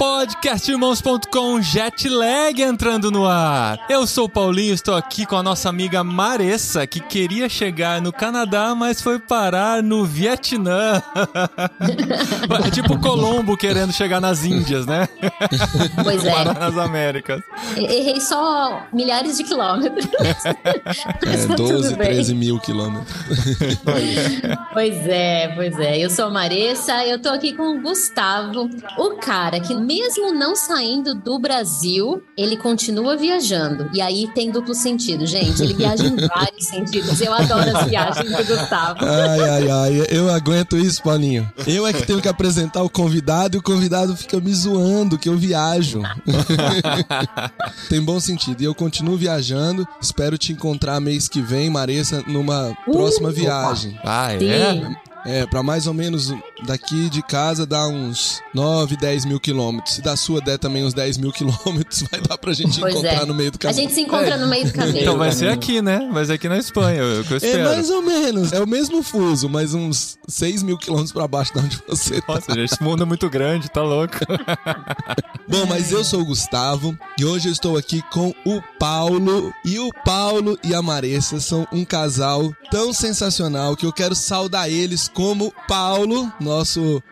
Podcastirmãos.com Jetlag entrando no ar. Eu sou o Paulinho, estou aqui com a nossa amiga Maressa, que queria chegar no Canadá, mas foi parar no Vietnã. é tipo Colombo querendo chegar nas Índias, né? Pois é. Parar nas Américas. Errei só milhares de quilômetros. É, Tá tudo 12, bem. 13 mil quilômetros. Pois é, pois é. Eu sou a Maressa, eu tô aqui com o Gustavo, o cara que, mesmo não saindo do Brasil, ele continua viajando. E aí tem duplo sentido, gente. Ele viaja em vários sentidos. Eu adoro as viagens do Gustavo. Ai, ai, ai, eu aguento isso, Paulinho. Eu é que tenho que apresentar o convidado e o convidado fica me zoando que eu viajo. Tem bom sentido. E eu continuo viajando. Espero te encontrar mês que vem, Maressa, numa próxima viagem. Ah, é? Sim. É, pra mais ou menos daqui de casa dá uns 9, 10 mil quilômetros. Se da sua der também uns 10 mil quilômetros, vai dar pra gente Pois encontrar é. no meio do A caminho. gente se encontra no meio do caminho. Então vai ser aqui, né? Vai ser aqui na Espanha, é o que eu É espero. mais ou menos, é o mesmo fuso, mas uns 6 mil quilômetros pra baixo de onde você tá. Nossa, gente, esse mundo é muito grande, tá louco? Bom, mas eu sou o Gustavo e hoje eu estou aqui com o Paulo. E o Paulo e a Maressa são um casal tão sensacional que eu quero saudar eles como Paulo, nosso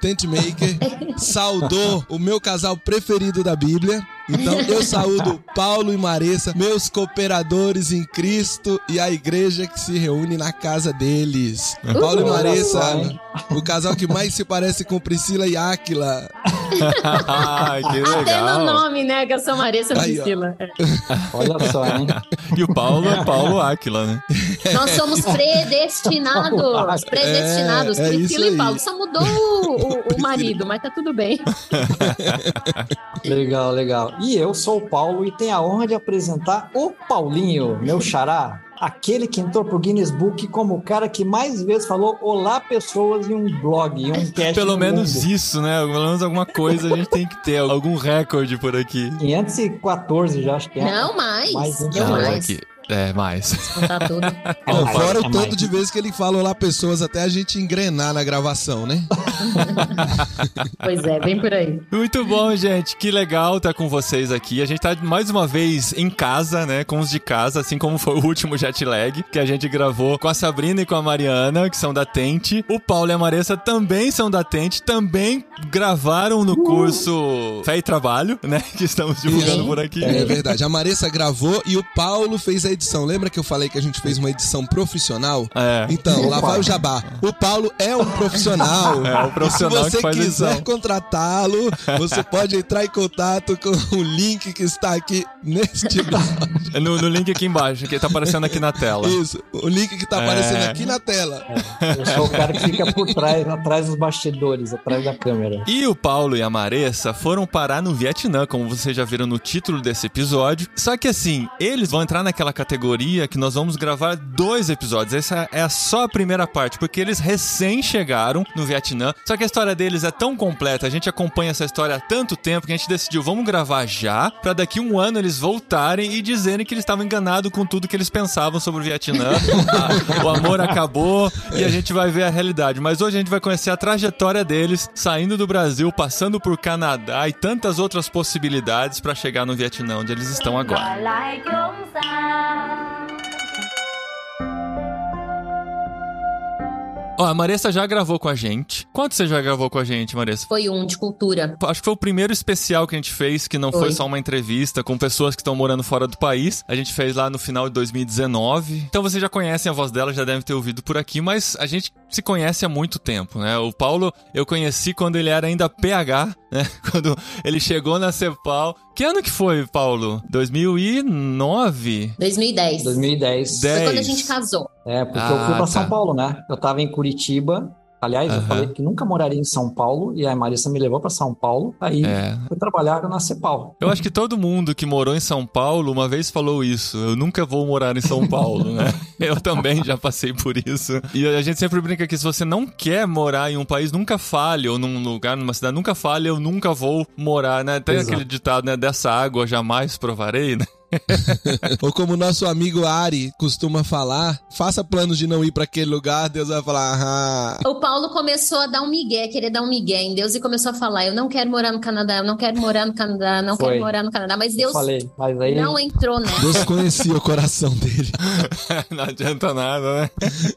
tent maker, saudou o meu casal preferido da Bíblia. Então eu saúdo Paulo e Maressa, meus cooperadores em Cristo e a igreja que se reúne na casa deles. Paulo e Olha Maressa, hein? o casal que mais se parece com Priscila e Áquila. Que legal. Até no nome, né? Que eu sou Maressa Aí, ó. Priscila. Olha só, hein? E o Paulo é Paulo Áquila, né? Nós somos predestinados. Predestinados. É, é Priscila e Paulo. Só mudou o, o- o marido, mas tá tudo bem. Legal, legal. E eu sou o Paulo e tenho a honra de apresentar o Paulinho, meu xará. Aquele que entrou pro Guinness Book como o cara que mais vezes falou olá pessoas em um blog, em um cast Pelo no menos mundo. isso, né? Pelo menos alguma coisa a gente tem que ter, algum recorde por aqui. 514 já, acho que é. Não, mais. Mais um eu Não, mais. aqui. É, mais. Tudo. Não, fora é o tanto mais. de vezes que ele fala lá pessoas até a gente engrenar na gravação, né? Pois é, bem por aí. Muito bom, gente. Que legal estar com vocês aqui. A gente tá mais uma vez em casa, né? Com os de casa, assim como foi o último jet lag que a gente gravou com a Sabrina e com a Mariana, que são da Tente. O Paulo e a Maressa também são da Tente, também gravaram no curso Fé e Trabalho, né? Que estamos divulgando Sim. por aqui. É verdade. A Maressa gravou e o Paulo fez a edição. Lembra que eu falei que a gente fez uma edição profissional? É. Então, lá vai o jabá. O Paulo é um profissional. É, o profissional Se que você faz quiser contratá-lo, você pode entrar em contato com o link que está aqui neste episódio. No, no link aqui embaixo, que tá aparecendo aqui na tela. Isso, o link que está É. aparecendo aqui na tela. Eu sou o cara que fica por trás, atrás dos bastidores, atrás da câmera. E o Paulo e a Maressa foram parar no Vietnã, como vocês já viram no título desse episódio. Só que assim, eles vão entrar naquela categoria que nós vamos gravar dois episódios. Essa é só a primeira parte, porque eles recém chegaram no Vietnã. Só que a história deles é tão completa, a gente acompanha essa história há tanto tempo que a gente decidiu, vamos gravar já, pra daqui um ano eles voltarem e dizerem que eles estavam enganados com tudo que eles pensavam sobre o Vietnã. O amor acabou e a gente vai ver a realidade. Mas hoje a gente vai conhecer a trajetória deles, saindo do Brasil, passando por Canadá e tantas outras possibilidades pra chegar no Vietnã, onde eles estão agora. ta Ó, a Maressa já gravou com a gente. Quanto você já gravou com a gente, Maressa? Foi um de cultura. Acho que foi o primeiro especial que a gente fez, que não foi Foi. só uma entrevista com pessoas que estão morando fora do país. A gente fez lá no final de 2019. Então vocês já conhecem a voz dela, já devem ter ouvido por aqui, mas a gente se conhece há muito tempo, né? O Paulo eu conheci quando ele era ainda PH, né? Quando ele chegou na Cepal. Que ano que foi, Paulo? 2009? 2010. 2010. Dez. Foi quando a gente casou. É, porque Ah, eu fui pra São tá. Paulo, né? Eu tava em Curitiba. Aliás, eu Aham. falei que nunca moraria em São Paulo e a Marissa me levou pra São Paulo. Aí É. fui trabalhar na Cepal. Eu acho que todo mundo que morou em São Paulo uma vez falou isso. Eu nunca vou morar em São Paulo, né? Eu também já passei por isso. E a gente sempre brinca que se você não quer morar em um país, nunca fale, ou num lugar, numa cidade, nunca fale, eu nunca vou morar, né? Tem Exato. aquele ditado, né? Dessa água jamais provarei, né? Ou como nosso amigo Ari costuma falar, faça planos de não ir pra aquele lugar, Deus vai falar, ah, O Paulo começou a dar um migué, querer dar um migué em Deus e começou a falar: Eu não quero morar no Canadá, eu não quero morar no Canadá, não Foi. quero morar no Canadá. Mas Eu Deus falei, mas aí não entrou nessa. Deus conhecia o coração dele. Não adianta nada, né?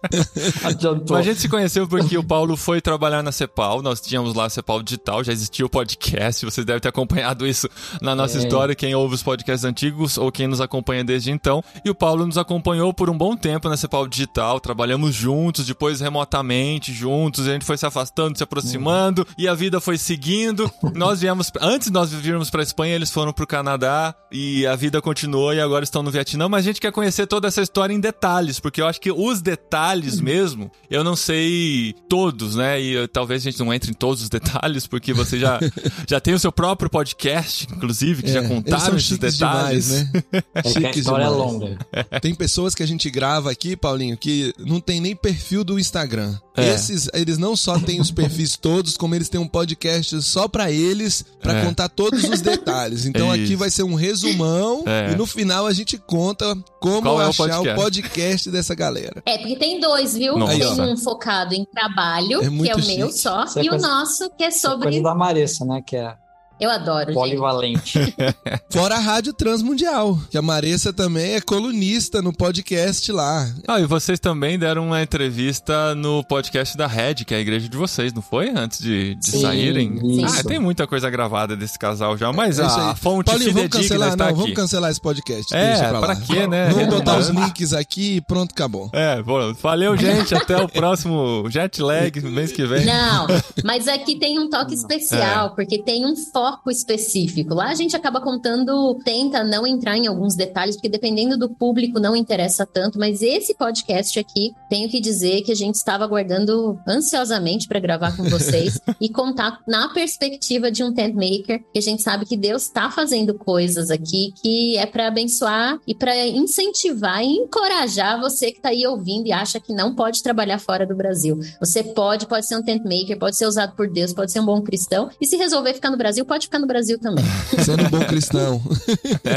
adiantou. Mas a gente se conheceu porque o Paulo foi trabalhar na Cepal. Nós tínhamos lá a Cepal Digital, já existia o podcast. Vocês devem ter acompanhado isso na nossa É. história, quem ouve os podcasts antigos ou quem nos acompanha desde então. E o Paulo nos acompanhou por um bom tempo na Cepal Digital. Trabalhamos juntos, depois remotamente juntos. A gente foi se afastando, se aproximando e a vida foi seguindo. Nós viemos, antes nós virmos para Espanha, eles foram para o Canadá e a vida continuou e agora estão no Vietnã. Mas a gente quer conhecer toda essa história em detalhes, porque eu acho que os detalhes mesmo, eu não sei todos, né? E eh, talvez a gente não entre em todos os detalhes, porque você já, já tem o seu próprio podcast, inclusive, que já É, eles contaram esses detalhes. demais, né? É que a história é demais. longa. Tem pessoas que a gente grava aqui, Paulinho, que não tem nem perfil do Instagram. É. Esses, eles não só têm os perfis todos, como eles têm um podcast só pra eles, pra É. contar todos os detalhes. Então É aqui vai ser um resumão É. e no final a gente conta como Qual é o achar o podcast? podcast dessa galera. É, porque tem dois, viu? Nossa. Tem um focado em trabalho, É que é o chique. meu só, é e o nosso, que é sobre. coisa da Maressa, né? Que é Eu adoro, gente. polivalente. Fora a Rádio Transmundial, que a Maressa também é colunista no podcast lá. Ah, e vocês também deram uma entrevista no podcast da Red, que é a igreja de vocês, não foi? Antes de, de Sim, saírem? isso. Ah, tem muita coisa gravada desse casal já, mas É a fonte Paulinho, vamos fidedigna cancelar, está não, aqui. vamos cancelar esse podcast. É, deixa pra lá. pra quê, né? Vamos botar os links aqui e pronto, acabou. É, bom, valeu, gente. Até o próximo jet lag, mês que vem. Não, mas aqui tem um toque especial, porque tem um foco específico. Lá a gente acaba contando, tenta não entrar em alguns detalhes, porque dependendo do público não interessa tanto, mas esse podcast aqui, tenho que dizer que a gente estava aguardando ansiosamente para gravar com vocês e contar na perspectiva de um tent maker, que a gente sabe que Deus está fazendo coisas aqui que é para abençoar e para incentivar e encorajar você que está aí ouvindo e acha que não pode trabalhar fora do Brasil. Você pode, pode ser um tent maker, pode ser usado por Deus, pode ser um bom cristão. E se resolver ficar no Brasil, pode ficar no Brasil também. Sendo um bom cristão.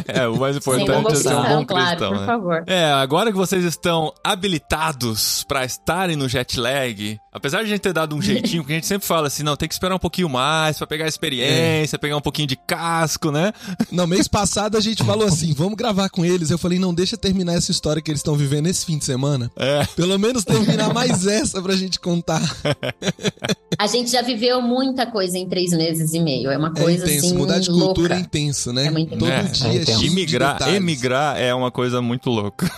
É, o mais importante é ser um cristão, bom claro, cristão, por né? favor. É, agora que vocês estão habilitados pra estarem no jet lag, apesar de a gente ter dado um jeitinho, porque a gente sempre fala assim, não, tem que esperar um pouquinho mais pra pegar a experiência, pegar um pouquinho de casco, né? No mês passado a gente falou assim, vamos gravar com eles. Eu falei, não, deixa terminar essa história que eles estão vivendo esse fim de semana. É. Pelo menos terminar mais essa pra gente contar. A gente já viveu muita coisa em três meses e meio. É uma É coisa intenso, assim. mudar de louca. cultura é intenso, né? É muito Todo intenso. dia É é intenso. cheio de Imigrar, detalhes. emigrar é uma coisa muito louca.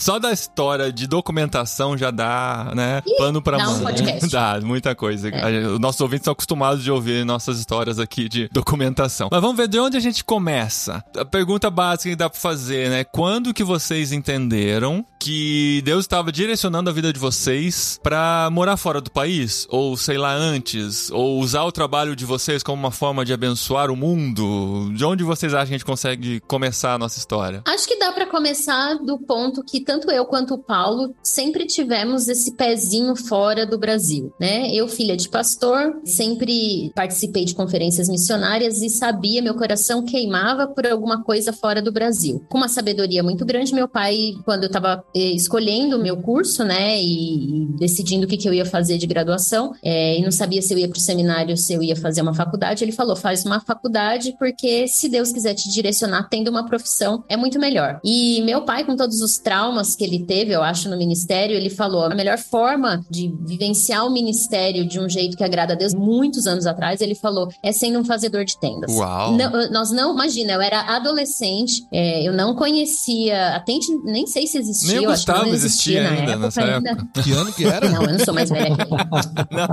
Só da história de documentação já dá, né, pano pra dá um mão. podcast. Dá, muita coisa. A- Os nossos ouvintes são acostumados de ouvir nossas histórias aqui de documentação. Mas vamos ver de onde a gente começa. A pergunta básica que dá pra fazer, né? Quando que vocês entenderam que Deus estava direcionando a vida de vocês pra morar fora do país? Ou sei lá, antes? Ou usar o trabalho de vocês como uma forma de abençoar o mundo? De onde vocês acham que a gente consegue começar a nossa história? Acho que dá para começar do ponto que tanto eu quanto o Paulo sempre tivemos esse pezinho fora do Brasil, né? Eu, filha de pastor, sempre participei de conferências missionárias e sabia, meu coração queimava por alguma coisa fora do Brasil. Com uma sabedoria muito grande, meu pai, quando eu estava escolhendo o meu curso, né, e, decidindo o que, que eu ia fazer de graduação, é, e não sabia se eu ia para o seminário, se eu ia fazer uma faculdade, ele falou: faz uma faculdade, porque se Deus quiser te direcionar, tendo uma profissão, é muito melhor. E meu pai, com todos os traumas que ele teve, eu acho, no ministério, ele falou: a melhor forma de vivenciar o ministério de um jeito que agrada a Deus, muitos anos atrás, ele falou: é sendo um fazedor de tendas. Uau! Não, nós não, imagina, eu era adolescente, é, eu não conhecia, até nem sei se existia, Nem o Gustavo existia, existia na ainda época nessa ainda. época. Que ano que era? Não, eu não sou mais velha que. Não,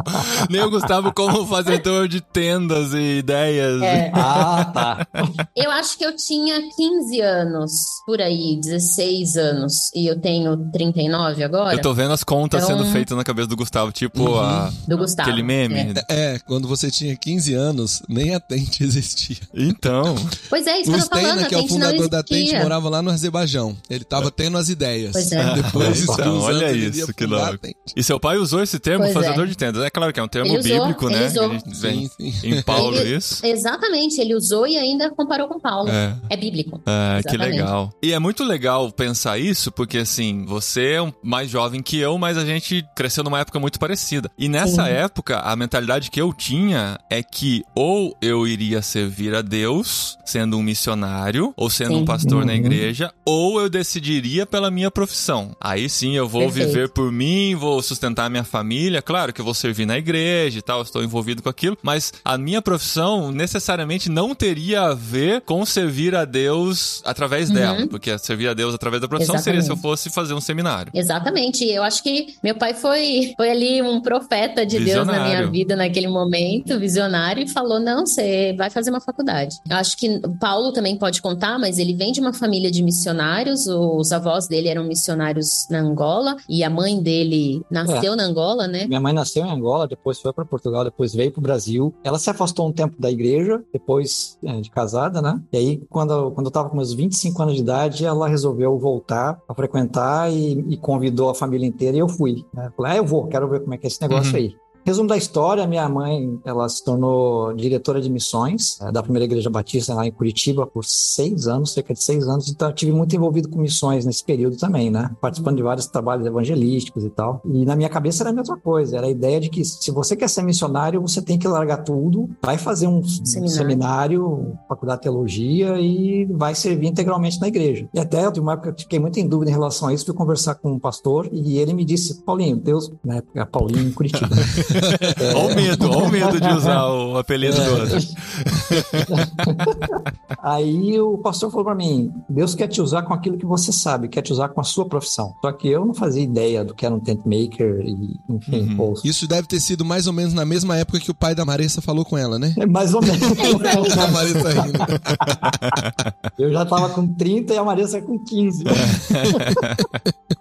nem o Gustavo como fazedor de tendas e ideias. É. Ah, tá. Eu acho que eu tinha 15 anos, por aí, 16 anos, e eu tenho 39 agora. Eu tô vendo as contas Então- sendo feitas na cabeça do Gustavo, tipo a, Do Gustavo. aquele meme. É. É, quando você tinha 15 anos, nem a Tente existia. Então, Pois é, isso O que eu tô falando, que é o fundador da Tente, morava lá no Azerbaijão. Ele tava tendo as ideias. Pois é. Depois de Então, uns olha anos, isso, que louco. E seu pai usou esse termo, Pois fazedor é. de tendas. É claro que é um termo Ele usou, bíblico, ele né? usou. Ele vem Sim, sim. em Paulo Ele- isso. Exatamente, ele usou e ainda comparou com Paulo. É. É bíblico. Ah, que Exatamente. legal. E é muito legal pensar isso, porque assim, você é um mais jovem que eu, mas a gente cresceu numa época muito parecida. E nessa Sim. época, a mentalidade que eu tinha é que ou eu iria servir a Deus sendo um missionário, ou sendo Sim. um pastor na Uhum. igreja, ou eu decidiria pela minha profissão. Aí sim eu vou Perfeito. viver por mim, vou sustentar minha família. Claro que eu vou servir na igreja e tal, estou envolvido com aquilo, mas a minha profissão necessariamente não teria a ver com servir a Deus através Uhum. dela, porque servir a Deus através da profissão seria se eu Exatamente. fosse fazer um seminário. Exatamente. Eu acho que meu pai foi, foi ali um profeta de Deus na Visionário. minha vida naquele momento, visionário, e falou: não, você vai fazer uma faculdade. Eu acho que o Paulo também pode contar, mas ele vem de uma família de missionários. Os avós dele eram missionários na Angola e a mãe dele nasceu na Angola, né? Minha mãe nasceu em Angola, depois foi para Portugal, depois veio para o Brasil. Ela se afastou um tempo da igreja, depois é, de casada, né? E aí, quando, quando eu estava com meus 25 anos de idade, ela resolveu voltar a frequentar e, e convidou a família inteira e eu fui. Né? Falei, ah, eu vou, quero ver como é que é esse negócio Uhum. aí. Resumo da história, minha mãe, ela se tornou diretora de missões eh, da primeira igreja batista lá em Curitiba por seis anos, cerca de seis anos, então eu tive muito envolvido com missões nesse período também, né? Participando de vários trabalhos evangelísticos e tal. E na minha cabeça era a mesma coisa, era a ideia de que se você quer ser missionário, você tem que largar tudo, vai fazer um Seminário. seminário, faculdade de teologia e vai servir integralmente na igreja. E até eu tive uma época que fiquei muito em dúvida em relação a isso, fui conversar com um pastor e ele me disse, Paulinho, Deus, na época, Paulinho em Curitiba. Olha o medo, olha o medo de usar o apelido do outro. Aí o pastor falou para mim: Deus quer te usar com aquilo que você sabe, quer te usar com a sua profissão. Só que eu não fazia ideia do que era um tent maker e, enfim, Uhum. Isso deve ter sido mais ou menos na mesma época que o pai da Marissa falou com ela, né? é mais ou menos. a Marissa rindo. eu já tava com 30 e a Marissa com 15.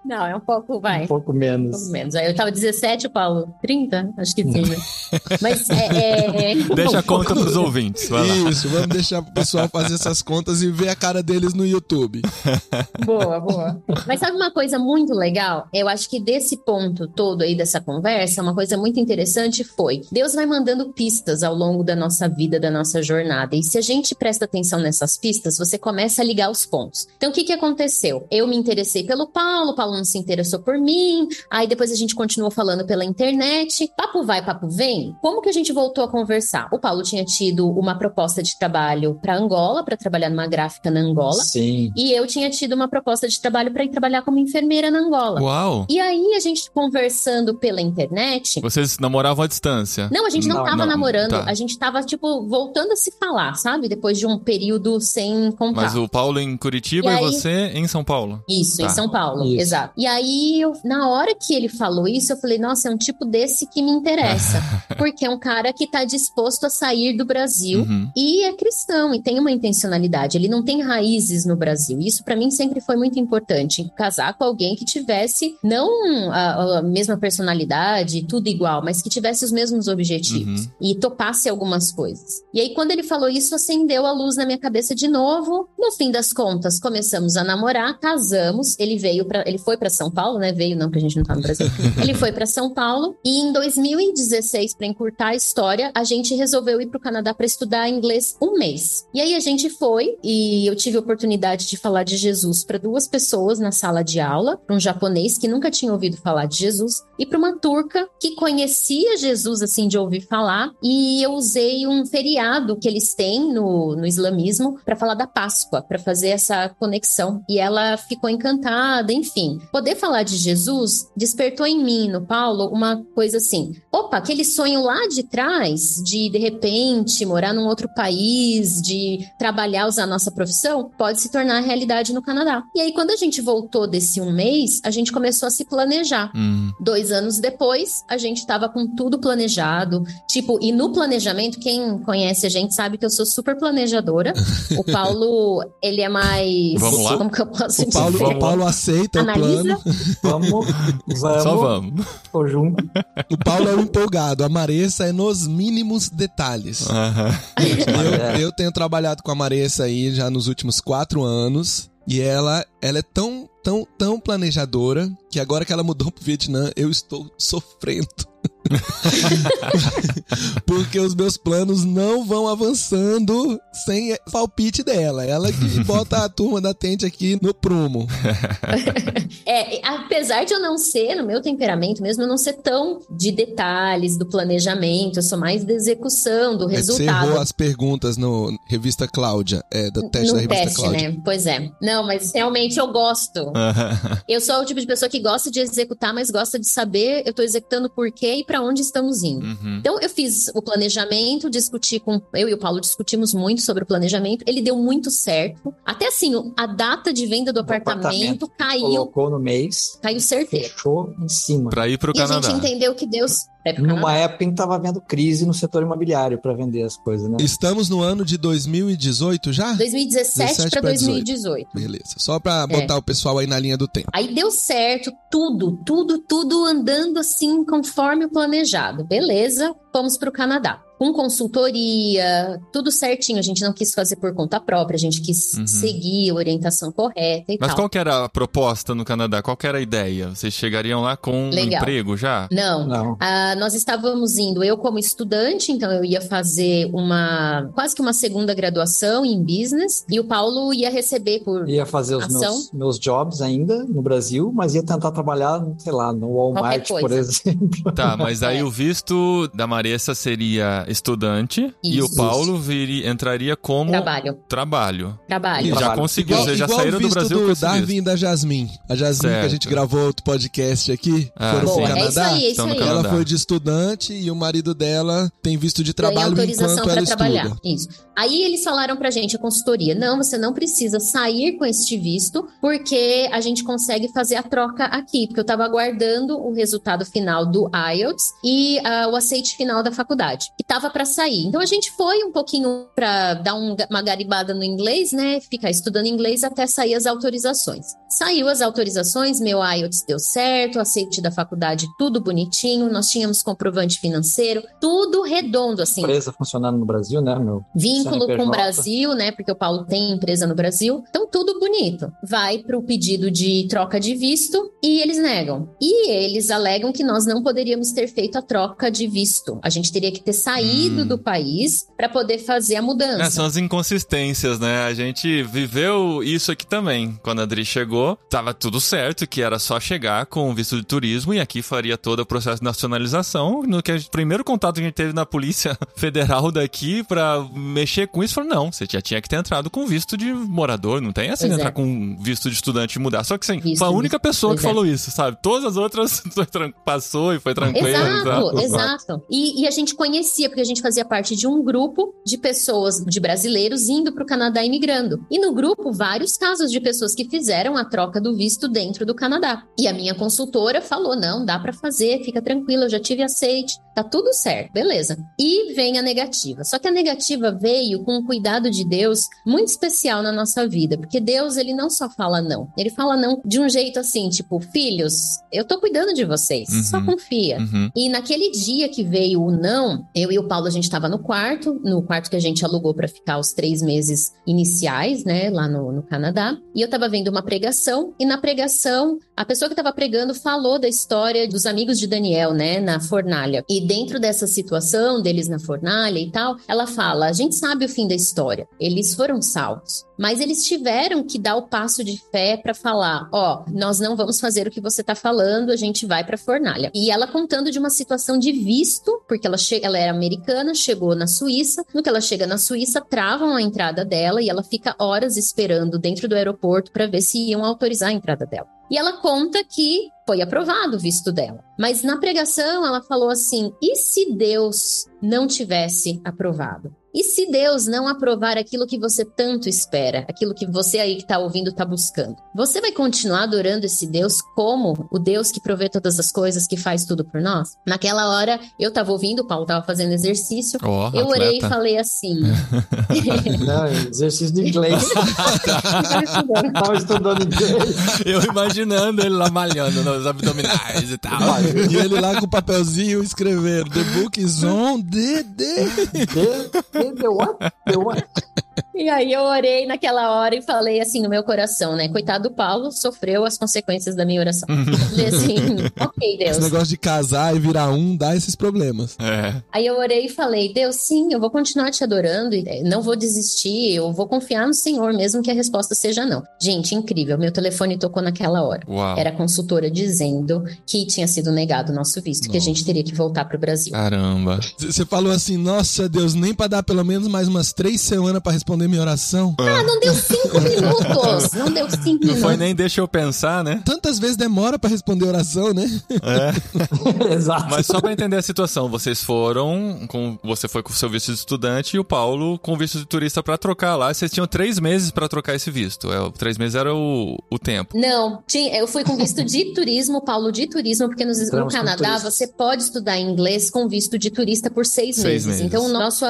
Não, é um pouco, vai. Um pouco Um menos. pouco menos. Aí eu tava 17, o Paulo 30? Acho que sim, né? Mas é, é, é- Deixa a conta pros ouvintes, vai lá. Isso, vamos deixar pro pessoal fazer essas contas e ver a cara deles no YouTube. Boa, boa. Mas sabe uma coisa muito legal? Eu acho que desse ponto todo aí dessa conversa, uma coisa muito interessante foi: Deus vai mandando pistas ao longo da nossa vida, da nossa jornada. E se a gente presta atenção nessas pistas, você começa a ligar os pontos. Então, o que que aconteceu? Eu me interessei pelo Paulo, o Paulo não se interessou por mim. Aí depois a gente continuou falando pela internet. Papo vai, papo vem. Como que a gente voltou a conversar? O Paulo tinha tido uma proposta de trabalho para Angola, para trabalhar numa gráfica na Angola. Sim. E eu tinha tido uma proposta de trabalho para ir trabalhar como enfermeira na Angola. Uau! E aí, a gente conversando pela internet. Vocês namoravam à distância? Não, a gente não, Não, tava não, namorando. tá. A gente tava, tipo, voltando a se falar, sabe? Depois de um período sem contato. Mas o Paulo em Curitiba E e, aí- você em São Paulo. Isso, Tá. em São Paulo, Isso. exato. E aí, eu, na hora que ele falou isso, eu falei, nossa, é um tipo desse que me interessa. porque é um cara que tá disposto a sair do Brasil Uhum. e é cristão e tem uma intencionalidade. Ele não tem raízes no Brasil. Isso pra mim sempre foi muito importante. Casar com alguém que tivesse não a, a mesma personalidade, tudo igual, mas que tivesse os mesmos objetivos Uhum. e topasse algumas coisas. E aí quando ele falou isso, acendeu a luz na minha cabeça de novo. No fim das contas, começamos a namorar, casamos. Ele veio para, ele foi pra São Paulo, né? Veio não, porque a gente não tá no Brasil. ele foi pra São Paulo e em 2016, pra encurtar a história, a gente resolveu ir pro Canadá pra estudar inglês um mês. E aí a gente foi e eu tive a oportunidade de falar de Jesus para duas pessoas na sala de aula, para um japonês que nunca tinha ouvido falar de Jesus e para uma turca que conhecia Jesus assim de ouvir falar. E eu usei um feriado que eles têm no, no islamismo para falar da Páscoa, para fazer essa conexão. E ela ficou encantada, enfim. Poder falar de Jesus despertou em mim, no Paulo, uma coisa assim: opa, aquele sonho lá de trás de de repente morar num outro país, de trabalhar, usar a nossa profissão, pode se tornar realidade no Canadá. E aí, quando a gente voltou desse um mês, a gente começou a se planejar. Hum. Dois anos depois, a gente estava com tudo planejado. Tipo, e no planejamento, quem conhece a gente sabe que eu sou super planejadora. O Paulo, ele é mais. Vamos lá? Como que eu posso O Paulo, o Paulo aceita Analisa Vamos, vamos. Só vamos. Tô junto. O Paulo é o empolgado, a Maressa é nos mínimos detalhes. Eu, eu tenho trabalhado com a Maressa aí já nos últimos quatro anos. E ela, ela é tão, tão, tão planejadora que agora que ela mudou pro Vietnã, eu estou sofrendo. Porque os meus planos não vão avançando sem palpite dela. Ela que bota a turma da tente aqui no prumo. É, apesar de eu não ser, no meu temperamento mesmo, eu não ser tão de detalhes do planejamento, eu sou mais da execução, do É que Você resultado. errou as perguntas no Revista Cláudia, é, do teste no da Revista teste, Cláudia. né? Pois é. Não, mas realmente eu gosto. Eu sou o tipo de pessoa que gosta de executar, mas gosta de saber eu tô executando por quê e pra onde estamos indo. Uhum. Então eu fiz o planejamento, discuti com eu e o Paulo discutimos muito sobre o planejamento. Ele deu muito certo. Até assim, o- a data de venda do, apartamento, apartamento, caiu, Colocou no mês, caiu certeiro. fechou em cima. Pra ir pro E a Canadá. gente entendeu que Deus é pro Numa época em que tava havendo crise no setor imobiliário para vender as coisas, né? Estamos no ano de 2018 já? 2017 17 para pra 2018. Beleza. Só pra botar o pessoal aí na linha do tempo. Aí deu certo, tudo, tudo, tudo andando assim conforme o planejado. Beleza, fomos para o Canadá. Com consultoria, tudo certinho. A gente não quis fazer por conta própria, a gente quis Uhum. seguir a orientação correta e Mas tal. qual que era a proposta no Canadá? Qual que era a ideia? Vocês chegariam lá com um Legal. emprego já? Não, Não. Ah, nós estávamos indo, eu como estudante, então eu ia fazer uma quase que uma segunda graduação em business e o Paulo ia receber por Ia fazer os Ação. meus, meus jobs ainda no Brasil, mas ia tentar trabalhar, sei lá, no Walmart, por exemplo. Tá, mas aí É. o visto da Maressa seria estudante e o Isso. Paulo viria, entraria como trabalho, trabalho. trabalho. E já Trabalho. conseguiu, vocês já igual saíram do Brasil com do esse Darwin visto. e da Jasmine. A Jasmine, que a Certo. gente gravou outro podcast aqui, Ah, foram pro Boa, é isso Canadá. aí, é isso Estão no aí. Canadá. Ela foi de estudante e o marido dela tem visto de trabalho autorização enquanto para ela trabalhar. estuda. Isso. Aí eles falaram pra gente, a consultoria, não, você não precisa sair com este visto, porque a gente consegue fazer a troca aqui, porque eu tava aguardando o resultado final do IELTS e ah, o aceite final da faculdade, que tava para sair. Então a gente foi um pouquinho para dar um- uma garibada no inglês, né, ficar estudando inglês até sair as autorizações. Saiu as autorizações, meu IELTS deu certo, aceite da faculdade tudo bonitinho, nós tínhamos comprovante financeiro, tudo redondo assim. Empresa funcionando no Brasil, né, meu? Vínculo com o Brasil, né? Porque o Paulo tem empresa no Brasil. Então, tudo bonito. Vai para o pedido de troca de visto e eles negam. E eles alegam que nós não poderíamos ter feito a troca de visto. A gente teria que ter saído Hum. do país para poder fazer a mudança. É, são as inconsistências, né? A gente viveu isso aqui também. Quando a Adri chegou, tava tudo certo, que era só chegar com o visto de turismo e aqui faria todo o processo de nacionalização. No que gente- o primeiro contato que a gente teve na Polícia Federal daqui pra mexer com isso, falou: não, você já tinha que ter entrado com visto de morador, não tem essa de Pois entrar é. com visto de estudante e mudar. Só que sim, Visto foi a de- única pessoa que é. falou isso, sabe? Todas as outras passou e foi tranquilo. Exato, exato. E, e a gente conhecia, porque a gente fazia parte de um grupo de pessoas, de brasileiros, indo para o Canadá e migrando. E no grupo, vários casos de pessoas que fizeram a troca do visto dentro do Canadá. E a minha consultora falou: não, dá para fazer, fica tranquila, eu já tive aceite, tá tudo certo, beleza. E vem a negativa. Só que a negativa veio com um cuidado de Deus muito especial na nossa vida, porque Deus, ele não só fala não, ele fala não de um jeito assim, tipo, filhos, eu tô cuidando de vocês, só Uhum. confia. Uhum. E naquele dia que veio o não, eu e o Paulo, a gente estava no quarto, no quarto que a gente alugou para ficar os três meses iniciais, né, lá no, no Canadá. E eu estava vendo uma pregação, e na pregação, a pessoa que estava pregando falou da história dos amigos de Daniel, né, na fornalha. E dentro dessa situação deles na fornalha e tal, ela fala: a gente sabe o fim da história, eles foram salvos. Mas eles tiveram que dar o passo de fé para falar: ó, nós não vamos fazer o que você tá falando, a gente vai para fornalha. E ela contando de uma situação de visto, porque ela, ela era americana, chegou na Suíça. No que ela chega na Suíça, travam a entrada dela e ela fica horas esperando dentro do aeroporto para ver se iam autorizar a entrada dela. E ela conta que foi aprovado o visto dela. Mas na pregação ela falou assim: e se Deus não tivesse aprovado? E se Deus não aprovar aquilo que você tanto espera, aquilo que você aí que está ouvindo está buscando, você vai continuar adorando esse Deus como o Deus que provê todas as coisas, que faz tudo por nós? Naquela hora, eu estava ouvindo, o Paulo estava fazendo exercício, Ó, eu orei e atleta. falei assim. Não, exercício de inglês. Tava estudando inglês. Eu imaginando ele lá malhando nos abdominais e tal. E ele lá com o papelzinho escrevendo The book is on the, the. The, what? The what? E aí eu orei naquela hora e falei assim no meu coração, né? Coitado do Paulo, sofreu as consequências da minha oração. falei assim, ok, Deus. Esse negócio de casar e virar um dá esses problemas. É. Aí eu orei e falei, Deus, sim, eu vou continuar te adorando, e eh, não vou desistir, eu vou confiar no Senhor, mesmo que a resposta seja não. Gente, incrível, meu telefone tocou naquela hora. Uau. Era a consultora dizendo que tinha sido negado o nosso visto, que a gente teria que voltar pro Brasil. Caramba. Você falou assim, nossa Deus, nem pra dar pelo menos mais umas três semanas pra responder minha oração. Ah, não deu cinco minutos! Não deu cinco Não minutos. foi nem deixa eu pensar, né? Tantas vezes demora pra responder oração, né? Exato. Mas só pra entender a situação, vocês foram, com, você foi com o seu visto de estudante e o Paulo com o visto de turista pra trocar lá. Vocês tinham três meses pra trocar esse visto. É, três meses era o, o tempo. Não, tinha- eu fui com visto de turismo, Paulo, de turismo, porque nos- no Canadá você pode estudar inglês com visto de turista por seis, Seis meses. meses. Então o nosso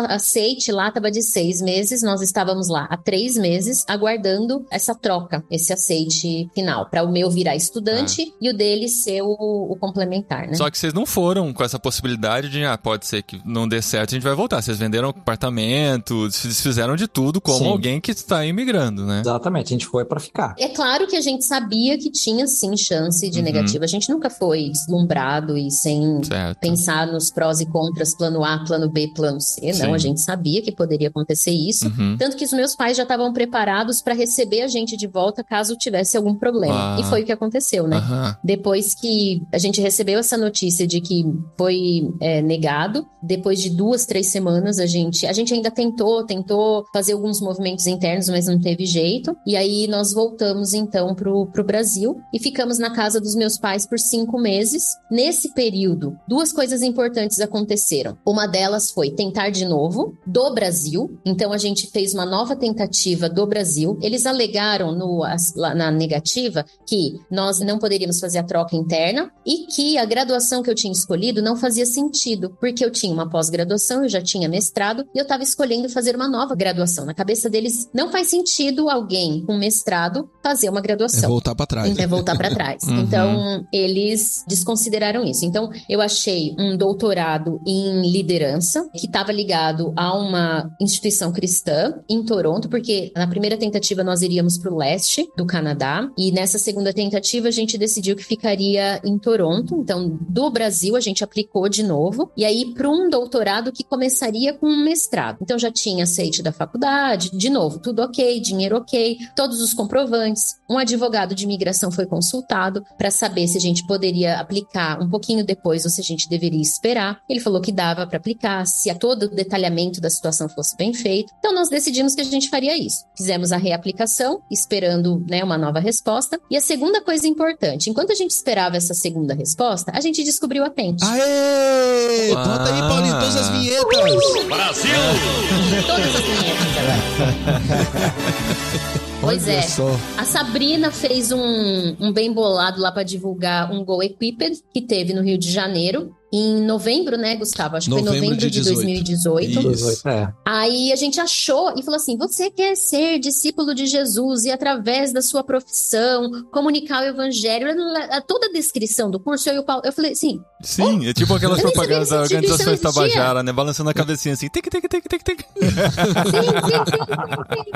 aceite lá estava de seis meses, nós estávamos lá há três meses aguardando essa troca, esse aceite final, para o meu virar estudante e o dele ser o, o complementar, né? Só que vocês não foram com essa possibilidade de, ah, pode ser que não dê certo, a gente vai voltar. Vocês venderam apartamento, vocês fizeram de tudo como Sim. alguém que está imigrando, né? Exatamente, a gente foi pra ficar. É claro que a gente sabia que tinha sim chance de Uhum. negativa. A gente nunca foi deslumbrado e sem Certo. pensar nos prós e contras, plano A, plano B, plano C. Sim. Não, a gente sabia que poderia acontecer isso. Uhum. Tanto que os meus pais já estavam preparados para receber a gente de volta caso tivesse algum problema. Ah. E foi o que aconteceu, né? Aham. Depois que a gente recebeu essa notícia de que foi é, negado, depois de duas, três semanas, a gente, a gente ainda tentou, tentou fazer alguns movimentos internos, mas não teve jeito. E aí nós voltamos então pro, pro Brasil e ficamos na casa dos meus pais por cinco meses. Nesse período, duas coisas importantes aconteceram. Uma delas foi tentar de novo do Brasil. Então a gente fez uma nova tentativa do Brasil. Eles alegaram no, na negativa que nós não poderíamos fazer a troca interna e que a graduação que eu tinha escolhido não fazia sentido, porque eu tinha uma pós-graduação, eu já tinha mestrado e eu estava escolhendo fazer uma nova graduação. Na cabeça deles, não faz sentido alguém com mestrado fazer uma É graduação. voltar pra trás. É voltar para trás. Uhum. Então, eles desconsideraram isso. Então, eu achei um doutorado em liderança, que estava ligado a uma instituição cristã em Toronto, porque na primeira tentativa nós iríamos para o leste do Canadá, e nessa segunda tentativa a gente decidiu que ficaria em Toronto. Então, do Brasil, a gente aplicou de novo, e aí para um doutorado que começaria com um mestrado. Então, já tinha aceite da faculdade, de novo, tudo ok, dinheiro ok, todos os comprovantes. Um advogado de imigração foi consultado para saber se a gente poderia aplicar um pouquinho depois ou se a gente deveria esperar. Ele falou que dava para aplicar, se a todo o detalhamento da situação fosse bem feito. Então nós decidimos que a gente faria isso. Fizemos a reaplicação, esperando né, uma nova resposta. E a segunda coisa importante, enquanto a gente esperava essa segunda resposta, a gente descobriu a Tente. Aê! Bota aí, Paulinho, todas as vinhetas. Todas as vinhetas, galera. Pois é. A Sabrina fez um, um bem bolado lá para divulgar um Go Equipped que teve no Rio de Janeiro. Em novembro, né, Gustavo? Acho que foi Novembro novembro de de, 18. 2018. Isso. É. Aí a gente achou e falou assim: você quer ser discípulo de Jesus e, através da sua profissão, comunicar o evangelho? Toda a descrição do curso, eu e o Paulo. Eu falei assim: Sim, é tipo aquelas propagandas da que existia. Tabajara, né? Balançando a cabecinha assim, tic, tic, tic, tic, tic. sim, sim, sim, sim.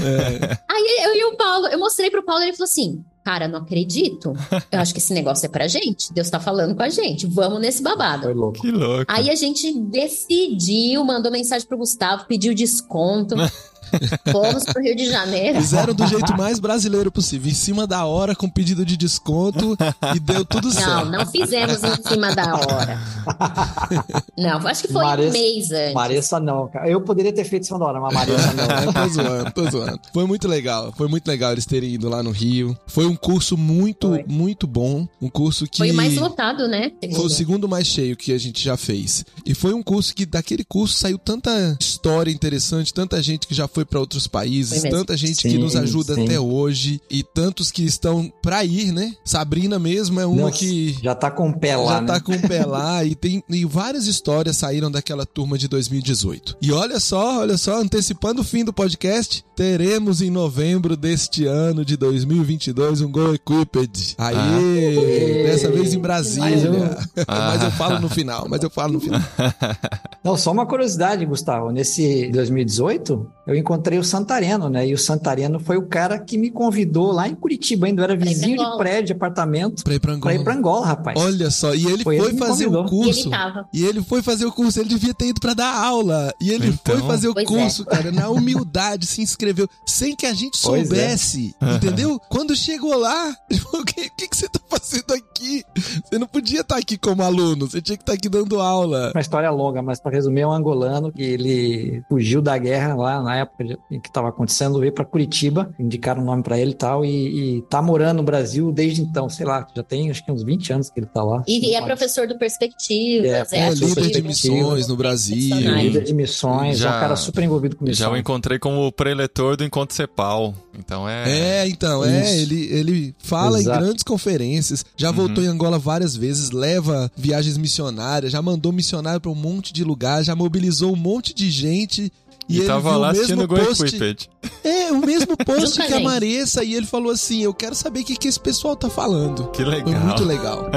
Aí eu e o Paulo, eu mostrei pro Paulo e ele falou assim: Cara, não acredito. Eu acho que esse negócio é pra gente. Deus tá falando com a gente. Vamos nesse babado. Foi louco. Que louco. Aí a gente decidiu, mandou mensagem pro Gustavo, pediu desconto. Fomos pro Rio de Janeiro. Fizeram do jeito mais brasileiro possível, em cima da hora, com pedido de desconto, e deu tudo Não, certo. não fizemos em cima da hora. Não, acho que foi um Maressa- mês antes. Maressa não, cara. Eu poderia ter feito em cima da hora, mas Maressa não. tô zoando, tô zoando. Foi muito legal, foi muito legal eles terem ido lá no Rio. Foi um curso muito, Foi. muito bom. Um curso que. Foi o mais lotado, né? Foi o segundo mais cheio que a gente já fez. E foi um curso que, daquele curso, saiu tanta história interessante, tanta gente que já foi pra outros países, tanta gente que Sim, nos ajuda sim. até hoje, e tantos que estão pra ir, né? Sabrina mesmo é uma Não, que. Já tá com o pé lá, Já né? tá com o pé lá e tem e várias histórias saíram daquela turma de 2018. E olha só, olha só, antecipando o fim do podcast, teremos em novembro deste ano de 2022 um Go Equipped. Aê! Dessa vez em Brasília. Mais um. mas eu falo no final, mas eu falo no final. Não, só uma curiosidade, Gustavo. Nesse 2018, eu encontrei o Santareno, né? E o Santareno foi o cara que me convidou lá em Curitiba, ainda era pra vizinho de Angola. prédio, de apartamento, Pra ir pra pra ir Angola. pra Angola, rapaz. Olha só, e ele Foi foi, ele fazer o convidou. E curso. ele tava. E ele foi fazer o curso, ele devia ter ido pra dar aula. E ele Então. foi fazer o Pois é. curso, cara, na humildade, se inscreveu, sem que a gente Pois é. soubesse, entendeu? Quando chegou lá, ele falou, o que, que, que você tá fazendo aqui? Você não podia estar aqui como aluno, você tinha que estar aqui dando aula. Uma história longa, mas para resumir, é um angolano que ele fugiu da guerra lá na época em que estava acontecendo, veio para Curitiba, indicaram o nome para ele e tal, e, e tá morando no Brasil desde então, sei lá, já tem acho que uns 20 anos que ele tá lá. E, e é professor do Perspectivas. É, É, ativo, líder de missões no Brasil. Líder de missões, é Já- um cara super envolvido com missões. Já o encontrei como preletor do Encontro Cepal. Então é. É, então, é, ele, ele fala Exato. em grandes conferências, já Uhum. voltou em Angola várias vezes, leva viagens missionárias, já mandou missionário pra um monte de lugar, já mobilizou um monte de gente. E, E, ele tava lá assistindo mesmo o Go post, Equipped. É, o mesmo post que a. Maressa, e ele falou assim: Eu quero saber o que, que esse pessoal tá falando. Que Foi legal. muito legal.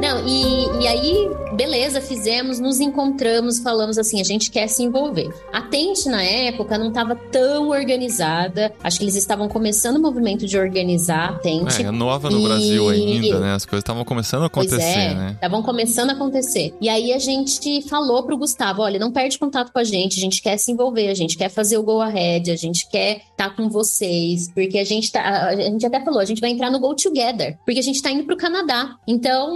Não, e, e aí, beleza, fizemos, nos encontramos, falamos assim, a gente quer se envolver. A Tente, na época, não estava tão organizada. Acho que eles estavam começando o movimento de organizar a Tente. É, é nova no E- Brasil ainda, né? As coisas estavam começando a Pois acontecer, é, né? estavam começando a acontecer. E aí a gente falou pro Gustavo, olha, não perde contato com a gente, a gente quer se envolver, a gente quer fazer o Go Ahead, a gente quer estar com vocês, porque a gente tá, a gente até falou, a gente vai entrar no Go Together, porque a gente tá indo pro Canadá. Então,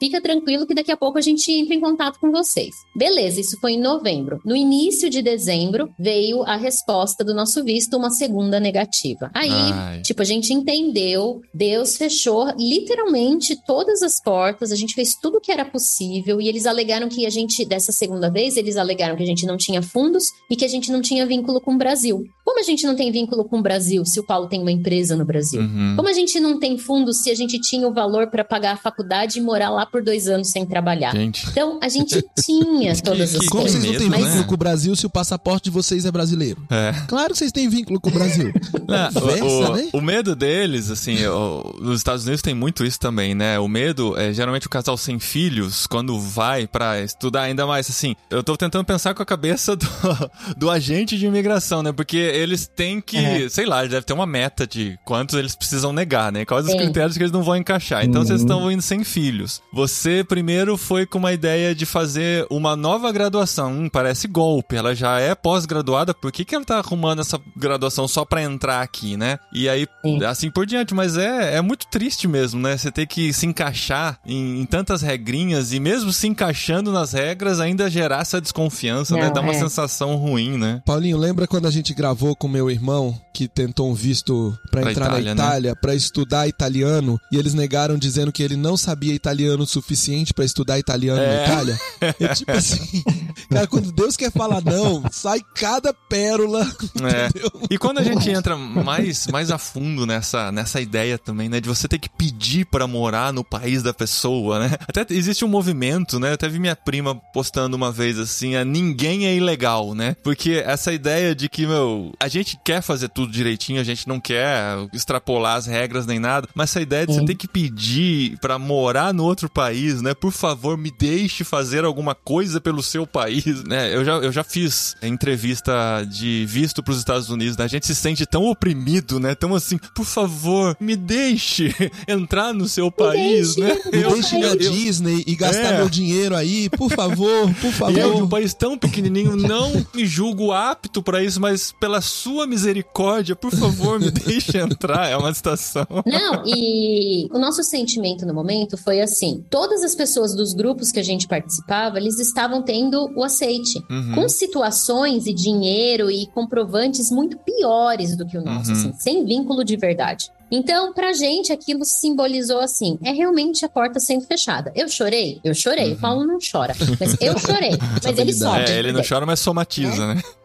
fica tranquilo que daqui a pouco a gente entra em contato com vocês. Beleza, isso foi em novembro. No início de dezembro veio a resposta do nosso visto, uma segunda negativa. Aí, Ai. Tipo, a gente entendeu, Deus fechou literalmente todas as portas, a gente fez tudo o que era possível e eles alegaram que a gente, dessa segunda vez, eles alegaram que a gente não tinha fundos e que a gente não tinha vínculo com o Brasil. Como a gente não tem vínculo com o Brasil se o Paulo tem uma empresa no Brasil? Uhum. Como a gente não tem fundos se a gente tinha o valor para pagar a faculdade e morar lá por dois anos sem trabalhar? Gente, Então, a gente tinha Que- todas as que- Como coisas. vocês não têm medo, vínculo com o Brasil se o passaporte de vocês é brasileiro? é. Claro que vocês têm vínculo com o Brasil. Não, Conversa, o, né? o medo deles, assim, o- nos Estados Unidos tem muito isso também, né? O medo é geralmente o casal sem filhos, quando vai pra estudar, ainda mais assim. Eu tô tentando pensar com a cabeça do, do agente de imigração, né? Porque eles têm que, É. sei lá, deve ter uma meta de quantos eles precisam negar, né? Quais os Sim. critérios que eles não vão encaixar. Então Uhum. vocês estão indo sem filhos. Você primeiro foi com uma ideia de fazer uma nova graduação. Hum, parece golpe. Ela já é pós-graduada, por que, que ela tá arrumando essa graduação só pra entrar aqui, né? E aí, Sim. assim por diante. Mas é, é muito triste mesmo, né? Você ter que se encaixar em, em tantas regrinhas e mesmo se encaixando nas regras, ainda gerar essa desconfiança, né? Não, Dá uma é. sensação ruim, né? Paulinho, lembra quando a gente gravou com meu irmão que tentou um visto pra Pra entrar Itália, na né? Itália, pra estudar italiano, e eles negaram dizendo que ele não sabia italiano o suficiente pra estudar italiano na É. Itália? É tipo assim, cara, quando Deus quer falar não, sai cada pérola, É. E quando a gente entra mais, mais a fundo nessa, nessa ideia também, né? De você ter que pedir pra morar no país da pessoa, né? Até existe um movimento, né? Até vi minha prima postando uma vez assim, a ninguém é ilegal, né? Porque essa ideia de que, meu, A gente quer fazer tudo direitinho, a gente não quer extrapolar as regras nem nada, mas essa ideia de você ter que pedir pra morar no outro país, né? Por favor, me deixe fazer alguma coisa pelo seu país, né? Eu já, eu já fiz entrevista de visto pros Estados Unidos, né? A gente se sente tão oprimido, né? Tão assim, por favor, me deixe entrar no seu país, deixe. né? Me Eu- deixe ir na eu- Disney e gastar É. meu dinheiro aí, por favor, por E eu, de um favor. país tão pequenininho, não me julgo apto pra isso, mas pela sua misericórdia, por favor, me deixe entrar. É uma situação. Não, e o nosso sentimento no momento foi assim: todas as pessoas dos grupos que a gente participava, eles estavam tendo o aceite. Uhum. Com situações e dinheiro e comprovantes muito piores do que o nosso, Uhum. assim, sem vínculo de verdade. Então, pra gente, aquilo simbolizou assim: é realmente a porta sendo fechada. Eu chorei? Eu chorei. O Paulo não chora. Mas eu chorei. Mas ele sofre. É, ele não chora, mas somatiza, né? Mas-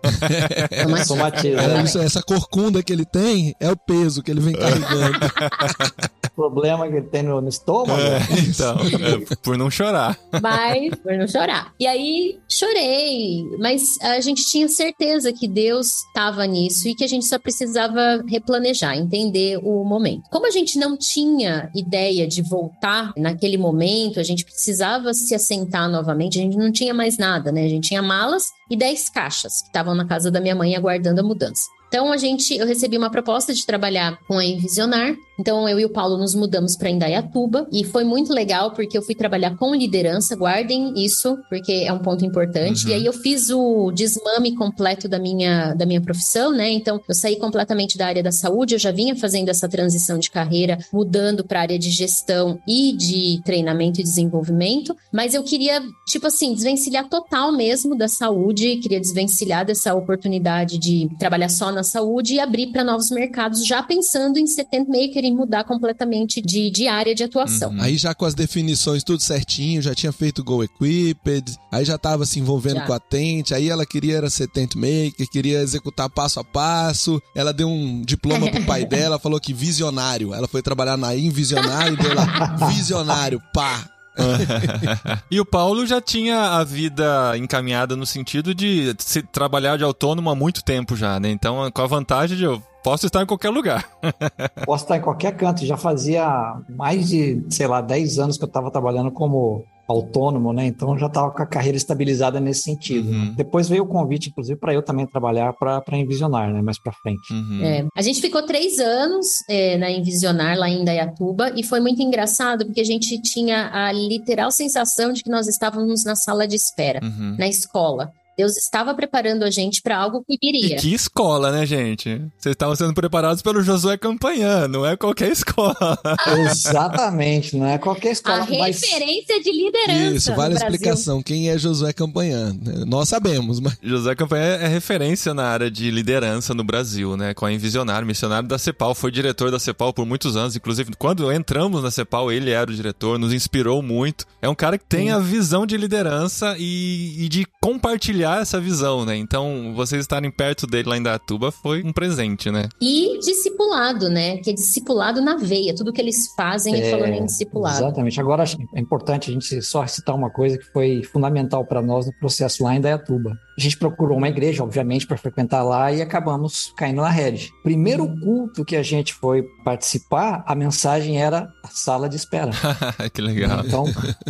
Somatiza. É, né? isso- essa corcunda que ele tem é o peso que ele vem carregando. O problema que ele tem no, no estômago. Então, é, por não chorar. Mas, por não chorar. E aí, chorei. Mas a gente tinha certeza que Deus estava nisso e que a gente só precisava replanejar, entender o momento. Como a gente não tinha ideia de voltar naquele momento, a gente precisava se assentar novamente, a gente não tinha mais nada, né? A gente tinha malas e 10 caixas que estavam na casa da minha mãe aguardando a mudança. Então a gente, eu recebi uma proposta de trabalhar com a Envisionar. Então eu e o Paulo nos mudamos para Indaiatuba e foi muito legal porque eu fui trabalhar com liderança. Guardem isso porque é um ponto importante. Uhum. E aí eu fiz o desmame completo da minha da minha profissão, né? Então eu saí completamente da área da saúde. Eu já vinha fazendo essa transição de carreira, mudando para a área de gestão e de treinamento e desenvolvimento. Mas eu queria tipo assim desvencilhar total mesmo da saúde. Queria desvencilhar dessa oportunidade de trabalhar só na saúde e abrir para novos mercados, já pensando em Settent Maker em mudar completamente de, de área de atuação. Uhum. Aí já com as definições tudo certinho, já tinha feito Go Equipped, aí já tava se envolvendo Já. com a Tente, aí ela queria era ser Tent Maker, queria executar passo a passo. Ela deu um diploma pro pai dela, falou que visionário. Ela foi trabalhar na Invisionário e deu lá visionário, pá. e o Paulo já tinha a vida encaminhada no sentido de se trabalhar de autônomo há muito tempo já, né? Então, com a vantagem de eu posso estar em qualquer lugar. Posso estar em qualquer canto. Já fazia mais de, sei lá, 10 anos que eu estava trabalhando como autônomo, né? Então já estava com a carreira estabilizada nesse sentido. Uhum. Depois veio o convite, inclusive, para eu também trabalhar para Envisionar, né? Mais para frente. Uhum. É, a gente ficou três anos é, na Envisionar, lá em Indaiatuba, e foi muito engraçado porque a gente tinha a literal sensação de que nós estávamos na sala de espera, Uhum. na escola. Deus estava preparando a gente para algo que E viria. que escola, né, gente? Vocês estavam sendo preparados pelo Josué Campanhã, não é qualquer escola. Exatamente, não é qualquer A escola, mas referência de liderança. Isso, vale a explicação. Quem é Josué Campanhã? Nós sabemos, mas José Campanha é referência na área de liderança no Brasil, né? Com a Envisionário, missionário da CEPAL, foi diretor da CEPAL por muitos anos. Inclusive, quando entramos na CEPAL, ele era o diretor, nos inspirou muito. É um cara que tem a visão de liderança e, e de compartilhar essa visão, né? Então, vocês estarem perto dele lá em Datuba foi um presente, né? E discipulado, né? Que é discipulado na veia. Tudo que eles fazem é, falando em discipulado. Exatamente. Agora, é importante a gente só citar uma coisa que foi fundamental para nós no processo lá em Dayatuba. A gente procurou uma igreja, obviamente, para frequentar lá e acabamos caindo na rede. Primeiro culto que a gente foi participar, a mensagem era a sala de espera. que legal. Então,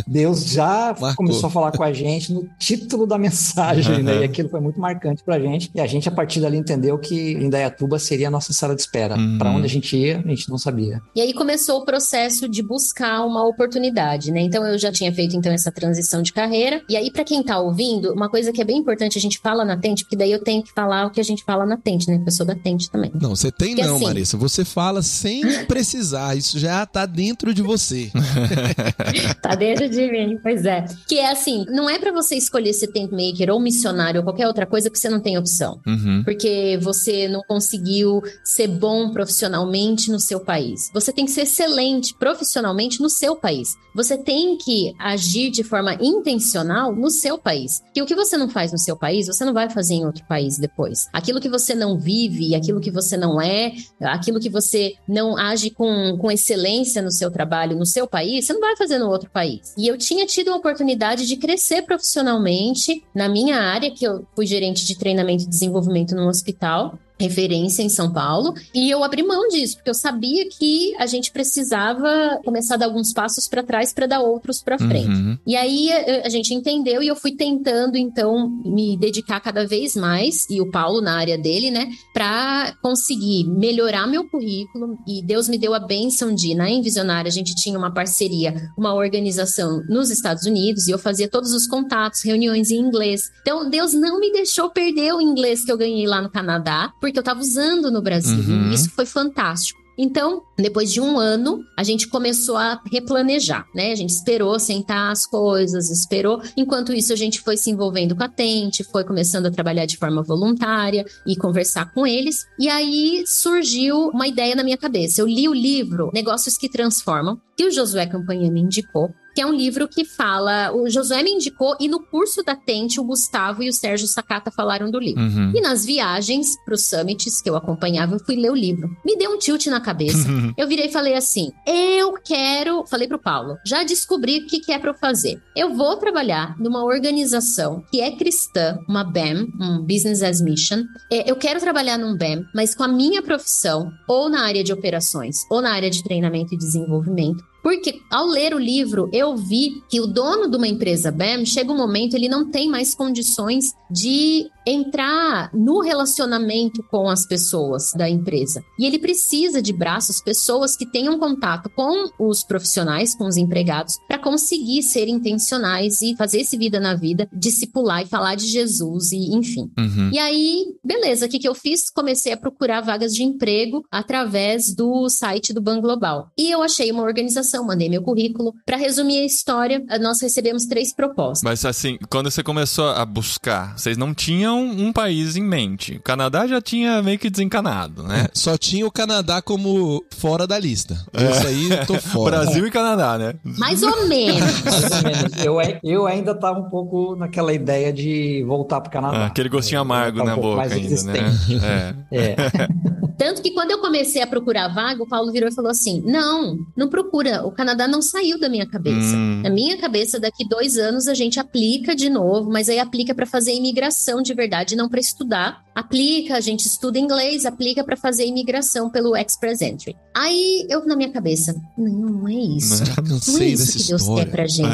Deus já Marcou. começou a falar com a gente no título da mensagem, né? E aquilo foi muito marcante pra gente. E a gente, a partir dali, entendeu que Indaiatuba seria a nossa sala de espera. Uhum. Para onde a gente ia, a gente não sabia. E aí começou o processo de buscar uma oportunidade, né? Então eu já tinha feito então essa transição de carreira. E aí para quem tá ouvindo, uma coisa que é bem importante a gente fala na Tente, porque daí eu tenho que falar o que a gente fala na Tente, né? Pessoa da Tente também. não, você tem Porque não, assim- Marissa. Você fala sem precisar. Isso já tá dentro de você. Tá dentro de mim, pois é. Que é assim, não é para você escolher ser tent maker ou missionário ou qualquer outra coisa que você não tem opção. Uhum. Porque você não conseguiu ser bom profissionalmente no seu país. Você tem que ser excelente profissionalmente no seu país. Você tem que agir de forma intencional no seu país. Que o que você não faz no seu país, você não vai fazer em outro país depois. Aquilo que você não vive, aquilo que você não é, aquilo que você não age com, com excelência no seu trabalho, no seu país, você não vai fazer no outro país. E eu tinha tido a oportunidade de crescer profissionalmente na minha área, que eu fui gerente de treinamento e desenvolvimento num hospital. Referência em São Paulo, e eu abri mão disso, porque eu sabia que a gente precisava começar a dar alguns passos para trás para dar outros para frente. Uhum. E aí eh, a gente entendeu e eu fui tentando então me dedicar cada vez mais e o Paulo na área dele, né, para conseguir melhorar meu currículo e Deus me deu a bênção de na Envisionária a gente tinha uma parceria, uma organização nos Estados Unidos e eu fazia todos os contatos, reuniões em inglês. Então Deus não me deixou perder o inglês que eu ganhei lá no Canadá, porque eu estava usando no Brasil. Uhum. E isso foi fantástico. Então, depois de um ano, a gente começou a replanejar, né? A gente esperou sentar as coisas, esperou. Enquanto isso, a gente foi se envolvendo com a Tente, foi começando a trabalhar de forma voluntária e conversar com eles. E aí surgiu uma ideia na minha cabeça. Eu li o livro Negócios que Transformam, que o Josué Campanha me indicou que é um livro que fala. O Josué me indicou, e no curso da Tente, o Gustavo e o Sérgio Sakata falaram do livro. Uhum. E nas viagens para os summits que eu acompanhava, eu fui ler o livro. Me deu um tilt na cabeça. eu virei e falei assim: eu quero. Falei pro Paulo, já descobri o que, que é para eu fazer. Eu vou trabalhar numa organização que é cristã, uma BAM, um Business as Mission. É, eu quero trabalhar num BAM, mas com a minha profissão, ou na área de operações, ou na área de treinamento e desenvolvimento. Porque ao ler o livro, eu vi que o dono de uma empresa BAM, chega um momento, ele não tem mais condições de entrar no relacionamento com as pessoas da empresa. E ele precisa de braços, pessoas que tenham contato com os profissionais, com os empregados, para conseguir ser intencionais e fazer esse vida na vida, discipular e falar de Jesus e enfim. Uhum. E aí, beleza, o que, que eu fiz? Comecei a procurar vagas de emprego através do site do Ban Global. E eu achei uma organização, mandei meu currículo. Para resumir a história, nós recebemos três propostas. Mas assim, quando você começou a buscar, vocês não tinham um país em mente. O Canadá já tinha meio que desencanado, né? Só tinha o Canadá como fora da lista. Isso aí, eu tô fora. Brasil e Canadá, né? Mais ou menos. Mais ou menos. Eu, eu ainda estava um pouco naquela ideia de voltar para o Canadá. Ah, aquele gostinho É, amargo tá um na pouco boca mais ainda, né? É. É. Tanto que quando eu comecei a procurar vaga, o Paulo virou e falou assim: não, não procura. O Canadá não saiu da minha cabeça. Hum. Na minha cabeça, daqui dois anos a gente aplica de novo, mas aí aplica para fazer imigração de verdade, não para estudar. Aplica, a gente estuda inglês, aplica para fazer imigração pelo Express Entry. Aí eu, na minha cabeça, não, não é isso. Já Não é cansei isso que Deus história. quer pra gente.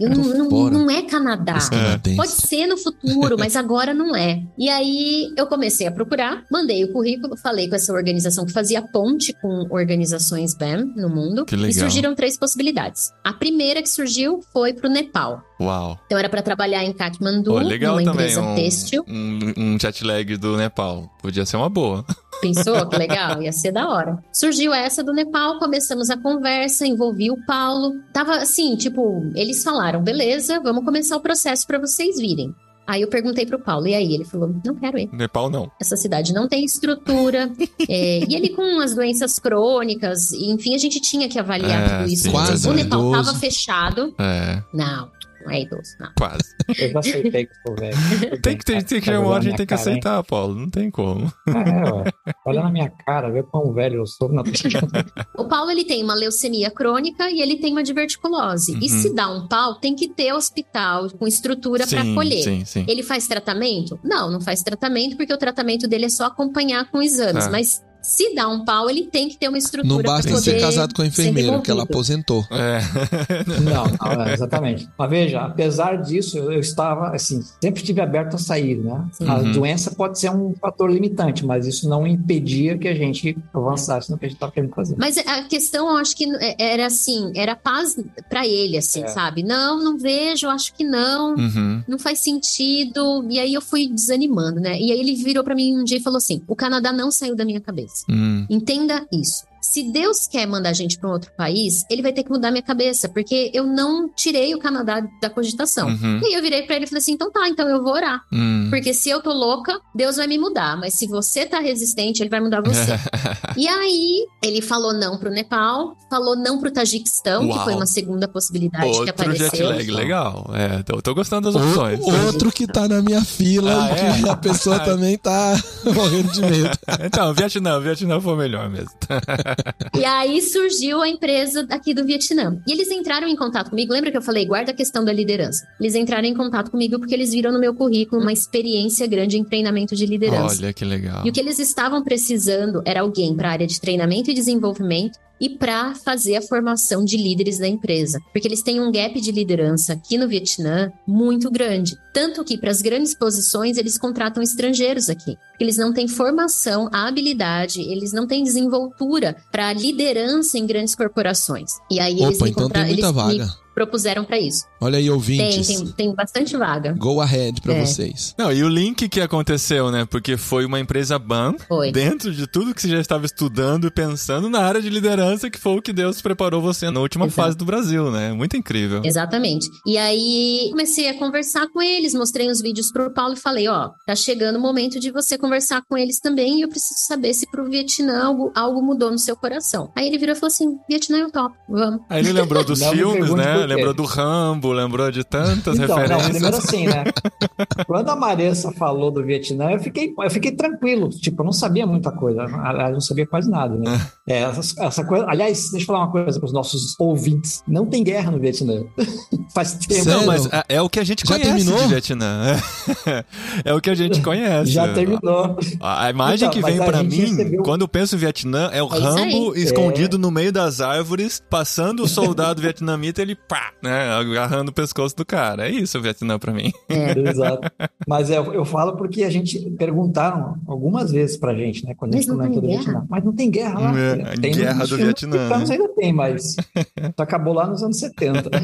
Eu Tô não, não, não é Canadá. Canadenses. Pode ser no futuro, mas agora não é. E aí eu comecei a procurar, mandei o currículo, falei com essa organização que fazia ponte com organizações BAM no mundo. Que legal. E surgiram três possibilidades. A primeira que surgiu foi pro Nepal. Uau. Então era para trabalhar em Kathmandu, Pô, legal numa também empresa um, têxtil. um, um jet lag do Nepal. Podia ser uma boa. Pensou que legal? Ia ser da hora. Surgiu essa do Nepal, começamos a conversa, envolvi o Paulo. Tava assim, tipo, eles falaram, beleza, vamos começar o processo para vocês virem. Aí eu perguntei pro Paulo, e aí? Ele falou, não quero ir. Nepal não. Essa cidade não tem estrutura. é, e ele com as doenças crônicas, enfim, a gente tinha que avaliar É, tudo isso. sim, o Nepal tava fechado. É, Não, não é idoso, não. quase. Eu já aceitei que sou velho. Tem que, ter, tem que chegar uma hora a gente tem que aceitar, Paulo. Não tem como. É, ué. Olha na minha cara, vê quão velho eu sou. Não. O Paulo ele tem uma leucemia crônica e ele tem uma diverticulose. E Uhum. se dá um pau, tem que ter hospital com estrutura para acolher. sim, sim. Ele faz tratamento? Não, não faz tratamento porque o tratamento dele é só acompanhar com exames. Ah. Mas se dá um pau, ele tem que ter uma estrutura Não basta pra ser poder casado com a enfermeira, que ela aposentou. É. Não, não, é, exatamente. Mas veja, apesar disso, eu, estava, assim, sempre estive aberto a sair, né? A Uhum. doença pode ser um fator limitante, mas isso não impedia que a gente avançasse no que a gente estava querendo fazer. Mas a questão, eu acho que era assim, era paz pra ele, assim, É. sabe? Não, não vejo, acho que não. Uhum. Não faz sentido. E aí eu fui desanimando, né? E aí ele virou pra mim um dia e falou assim: o Canadá não saiu da minha cabeça. Hum. Entenda isso. Se Deus quer mandar a gente para um outro país, ele vai ter que mudar minha cabeça, porque eu não tirei o Canadá da cogitação. Uhum. E aí eu virei para ele e falei assim: então tá, então eu vou orar. Hum. Porque se eu tô louca, Deus vai me mudar. Mas se você tá resistente, ele vai mudar você. e aí, ele falou não pro Nepal, falou não pro Tajiquistão, que Uau. foi uma segunda possibilidade que Outro apareceu. jet lag, legal. É, tô, tô gostando das O- opções. outro que tá na minha fila Ah, e que é? a pessoa também tá morrendo de medo. Então, Vietnã, Vietnã foi o melhor mesmo. E aí surgiu a empresa aqui do Vietnã. E eles entraram em contato comigo. Lembra que eu falei, guarda a questão da liderança? Eles entraram em contato comigo porque eles viram no meu currículo uma experiência grande em treinamento de liderança. Olha que legal. E o que eles estavam precisando era alguém para a área de treinamento e desenvolvimento e para fazer a formação de líderes da empresa. Porque eles têm um gap de liderança aqui no Vietnã muito grande. Tanto que para as grandes posições eles contratam estrangeiros aqui. Eles não têm formação, habilidade, eles não têm desenvoltura para liderança em grandes corporações. E aí eles Opa, me então tem muita eles me vaga. Propuseram para isso. Olha aí, Tem, ouvintes. tem, tem bastante vaga. Go ahead pra É. vocês. Não, e o link que aconteceu, né? Porque foi uma empresa BAM, Foi. dentro de tudo que você já estava estudando e pensando na área de liderança, que foi o que Deus preparou você na última Exato. fase do Brasil, né? Muito incrível. Exatamente. E aí comecei a conversar com eles, mostrei os vídeos pro Paulo e falei, ó, tá chegando o momento de você conversar com eles também e eu preciso saber se pro Vietnã algo, algo mudou no seu coração. Aí ele virou e falou assim, Vietnã eu topo, vamos. Aí ele lembrou dos filmes, né? Lembrou do Rambo, lembrou de tantas Então, não, referências. primeiro assim, né? Quando a Maressa falou do Vietnã, eu fiquei, eu fiquei tranquilo. Tipo, eu não sabia muita coisa. Aliás, eu não sabia quase nada, né? É, essa, essa coisa. Aliás, deixa eu falar uma coisa para os nossos ouvintes: não tem guerra no Vietnã. Faz tempo. Não, mas é, é o que a gente Já conhece terminou? de Vietnã. É, o que a gente conhece. Já terminou. A a imagem Então, que vem a pra gente mim, recebeu- quando eu penso em Vietnã, é o É Rambo aí. escondido no meio das árvores, passando o soldado vietnamita, ele pá, né, agarrando o pescoço do cara. É isso o Vietnã pra mim. Exato. Mas é, eu falo porque a gente perguntaram algumas vezes pra gente, né? Quando a gente comentou do? Vietnã. Mas não tem guerra lá. É, a Tem guerra do Vietnã, americanos né? ainda tem, mas só acabou lá nos anos 70.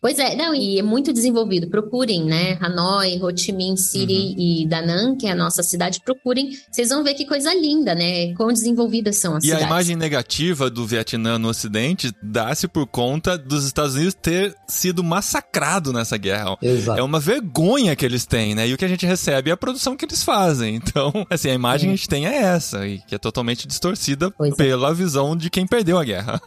Pois é, não, e é muito desenvolvido. Procurem, né? Hanoi, Ho Chi Minh City e Da Nang, que é a nossa cidade, procurem. Vocês vão ver que coisa linda, né? Quão desenvolvidas são as E a cidades. imagem negativa do Vietnã no Ocidente dá-se por conta dos Estados Unidos ter sido massacrado nessa guerra. Exato. É uma vergonha que eles têm, né? E o que a gente recebe é a produção que eles fazem. Então, assim, a imagem que a gente tem é essa, e que é totalmente distorcida Pois é. pela visão de quem perdeu a guerra.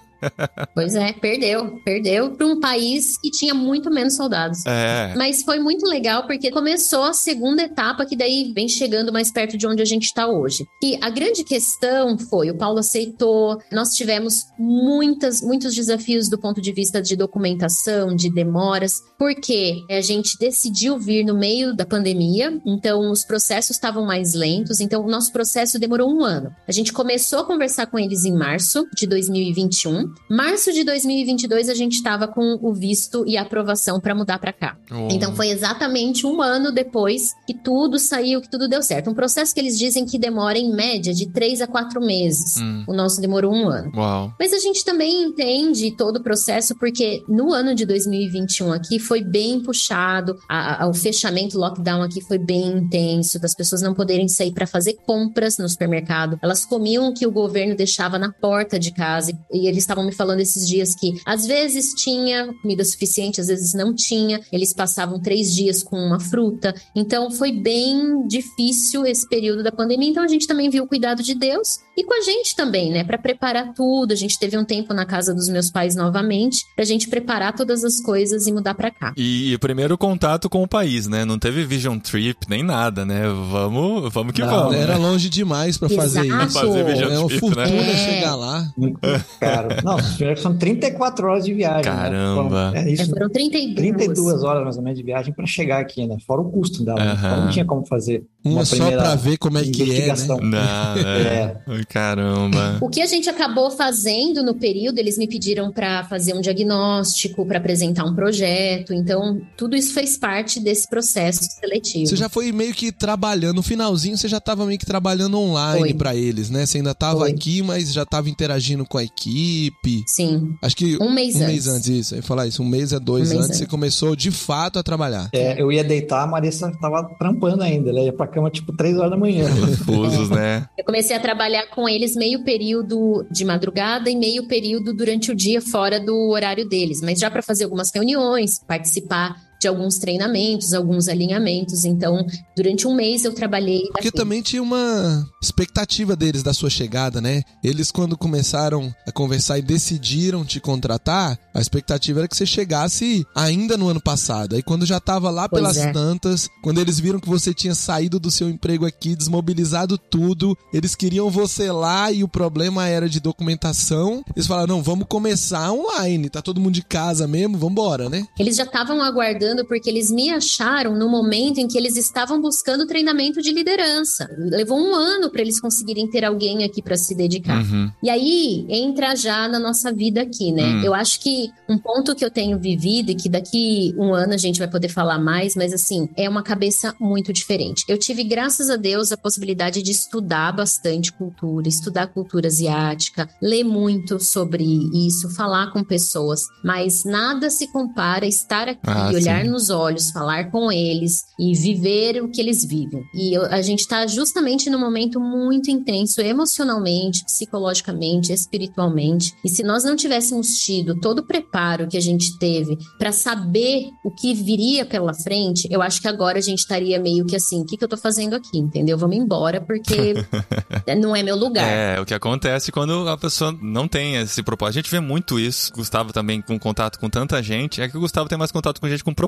Pois é, perdeu. Perdeu para um país que tinha muito menos soldados. É. Mas foi muito legal porque começou a segunda etapa, que daí vem chegando mais perto de onde a gente está hoje. E a grande questão foi: o Paulo aceitou, nós tivemos muitas, muitos desafios do ponto de vista de documentação, de demoras, porque a gente decidiu vir no meio da pandemia, então os processos estavam mais lentos, então o nosso processo demorou um ano. A gente começou a conversar com eles em março de 2021. Março de 2022 a gente estava com o visto e a aprovação para mudar para cá. Oh. Então foi exatamente um ano depois que tudo saiu, que tudo deu certo. Um processo que eles dizem que demora em média de três a quatro meses. Hum. O nosso demorou um ano. Uau. Mas a gente também entende todo o processo, porque no ano de 2021 aqui foi bem puxado, a- a- o fechamento, o lockdown aqui foi bem intenso, das pessoas não poderem sair para fazer compras no supermercado. Elas comiam o que o governo deixava na porta de casa. E eles estavam me falando esses dias que às vezes tinha comida suficiente, às vezes não tinha. Eles passavam três dias com uma fruta. Então foi bem difícil esse período da pandemia. Então a gente também viu o cuidado de Deus e com a gente também, né? Para preparar tudo. A gente teve um tempo na casa dos meus pais novamente, pra gente preparar todas as coisas e mudar pra cá. E, o primeiro contato com o país, né? Não teve vision trip nem nada, né? Vamos, vamos que Não, vamos. Era né? longe demais pra fazer isso. Fazer vision É uma trip, fortuna né? É. chegar lá. Muito caro. Não, são 34 horas de viagem. Caramba. Né? É É, isso. foram 32. 32 horas mais ou menos de viagem para chegar aqui, né? Fora o custo dela. né? Então não tinha como fazer Uma uma só pra ver como é que é, né? Não, é. É. Caramba. O que a gente acabou fazendo no período, eles me pediram para fazer um diagnóstico, para apresentar um projeto. Então, tudo isso fez parte desse processo seletivo. Você já foi meio que trabalhando, no finalzinho você já tava meio que trabalhando online pra eles, né? Você ainda tava Foi. aqui, mas já tava interagindo com a equipe. Sim, Acho que um mês um antes. mês antes, isso. Eu ia falar isso, um mês a dois Um mês antes, você antes. começou de fato a trabalhar. É, eu ia deitar, a Marissa tava trampando ainda. Ela ia pra cama tipo 3 horas da manhã. Confusos, né? Eu comecei a trabalhar com eles meio período de madrugada e meio período durante o dia fora do horário deles, mas já para fazer algumas reuniões, participar de alguns treinamentos, alguns alinhamentos. Então, durante um mês eu trabalhei. Porque assim. também tinha uma expectativa deles da sua chegada, né? Eles, quando começaram a conversar e decidiram te contratar, a expectativa era que você chegasse ainda no ano passado. Aí, quando já tava lá Pois pelas é. tantas, quando eles viram que você tinha saído do seu emprego aqui, desmobilizado tudo, eles queriam você lá e o problema era de documentação. Eles falaram: não, vamos começar online, tá todo mundo de casa mesmo, vambora, né? Eles já estavam aguardando porque eles me acharam no momento em que eles estavam buscando treinamento de liderança. Levou um ano para eles conseguirem ter alguém aqui para se dedicar. Uhum. E aí entra já na nossa vida aqui, né? Hum. Eu acho que um ponto que eu tenho vivido e que daqui um ano a gente vai poder falar mais, mas assim, é uma cabeça muito diferente. Eu tive, graças a Deus, a possibilidade de estudar bastante cultura, estudar cultura asiática, ler muito sobre isso, falar com pessoas, mas nada se compara a estar aqui, Ah, olhar sim. nos olhos, falar com eles e viver o que eles vivem. E eu- a gente está justamente num momento muito intenso emocionalmente, psicologicamente, espiritualmente. E se nós não tivéssemos tido todo o preparo que a gente teve para saber o que viria pela frente, eu acho que agora a gente estaria meio que assim, o que, que eu tô fazendo aqui, entendeu? Vamos embora porque não é meu lugar. É, o que acontece quando a pessoa não tem esse propósito. A gente vê muito isso. Gustavo também com contato com tanta gente. É que o Gustavo tem mais contato com gente com propósito,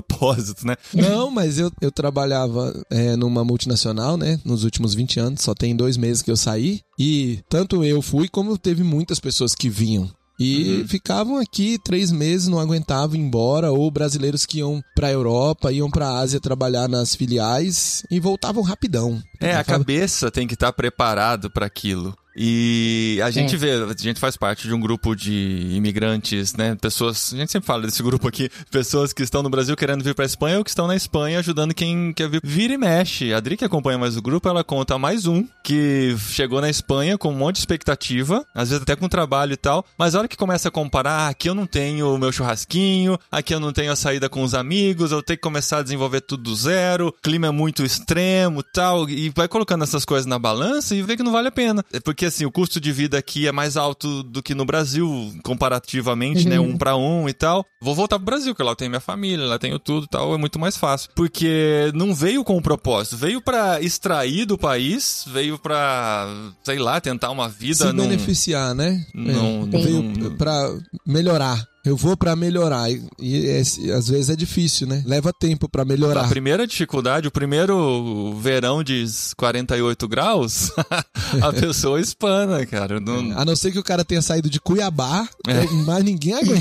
né? Não, mas eu, eu trabalhava é, numa multinacional, né? Nos últimos 20 anos, só tem dois meses que eu saí. E tanto eu fui, como teve muitas pessoas que vinham. E Uhum. ficavam aqui três meses, não aguentavam ir embora, ou brasileiros que iam pra Europa, iam pra Ásia trabalhar nas filiais e voltavam rapidão. É, a cabeça tem que estar preparado para aquilo. E a gente É. vê, a gente faz parte de um grupo de imigrantes, né? Pessoas, a gente sempre fala desse grupo aqui, pessoas que estão no Brasil querendo vir pra Espanha ou que estão na Espanha ajudando quem quer vir. Vira e mexe. A Adri que acompanha mais o grupo, ela conta mais um que chegou na Espanha com um monte de expectativa, às vezes até com trabalho e tal, mas a hora que começa a comparar, ah, aqui eu não tenho o meu churrasquinho, aqui eu não tenho a saída com os amigos, eu tenho que começar a desenvolver tudo do zero, o clima é muito extremo tal, e vai colocando essas coisas na balança e vê que não vale a pena. É porque assim, o custo de vida aqui é mais alto do que no Brasil, comparativamente, né? Um pra um e tal. Vou voltar pro Brasil, que lá eu tenho minha família, lá tenho tudo e tal, é muito mais fácil. Porque não veio com um propósito, veio pra extrair do país, veio pra, sei lá, tentar uma vida se num- beneficiar, né? Não- É, veio pra melhorar. Eu vou pra melhorar. E, e esse- às vezes é difícil, né? Leva tempo pra melhorar. A primeira dificuldade, o primeiro verão de 48 graus, a pessoa espana, cara. Não- A não ser que o cara tenha saído de Cuiabá, É. mas ninguém aguenta.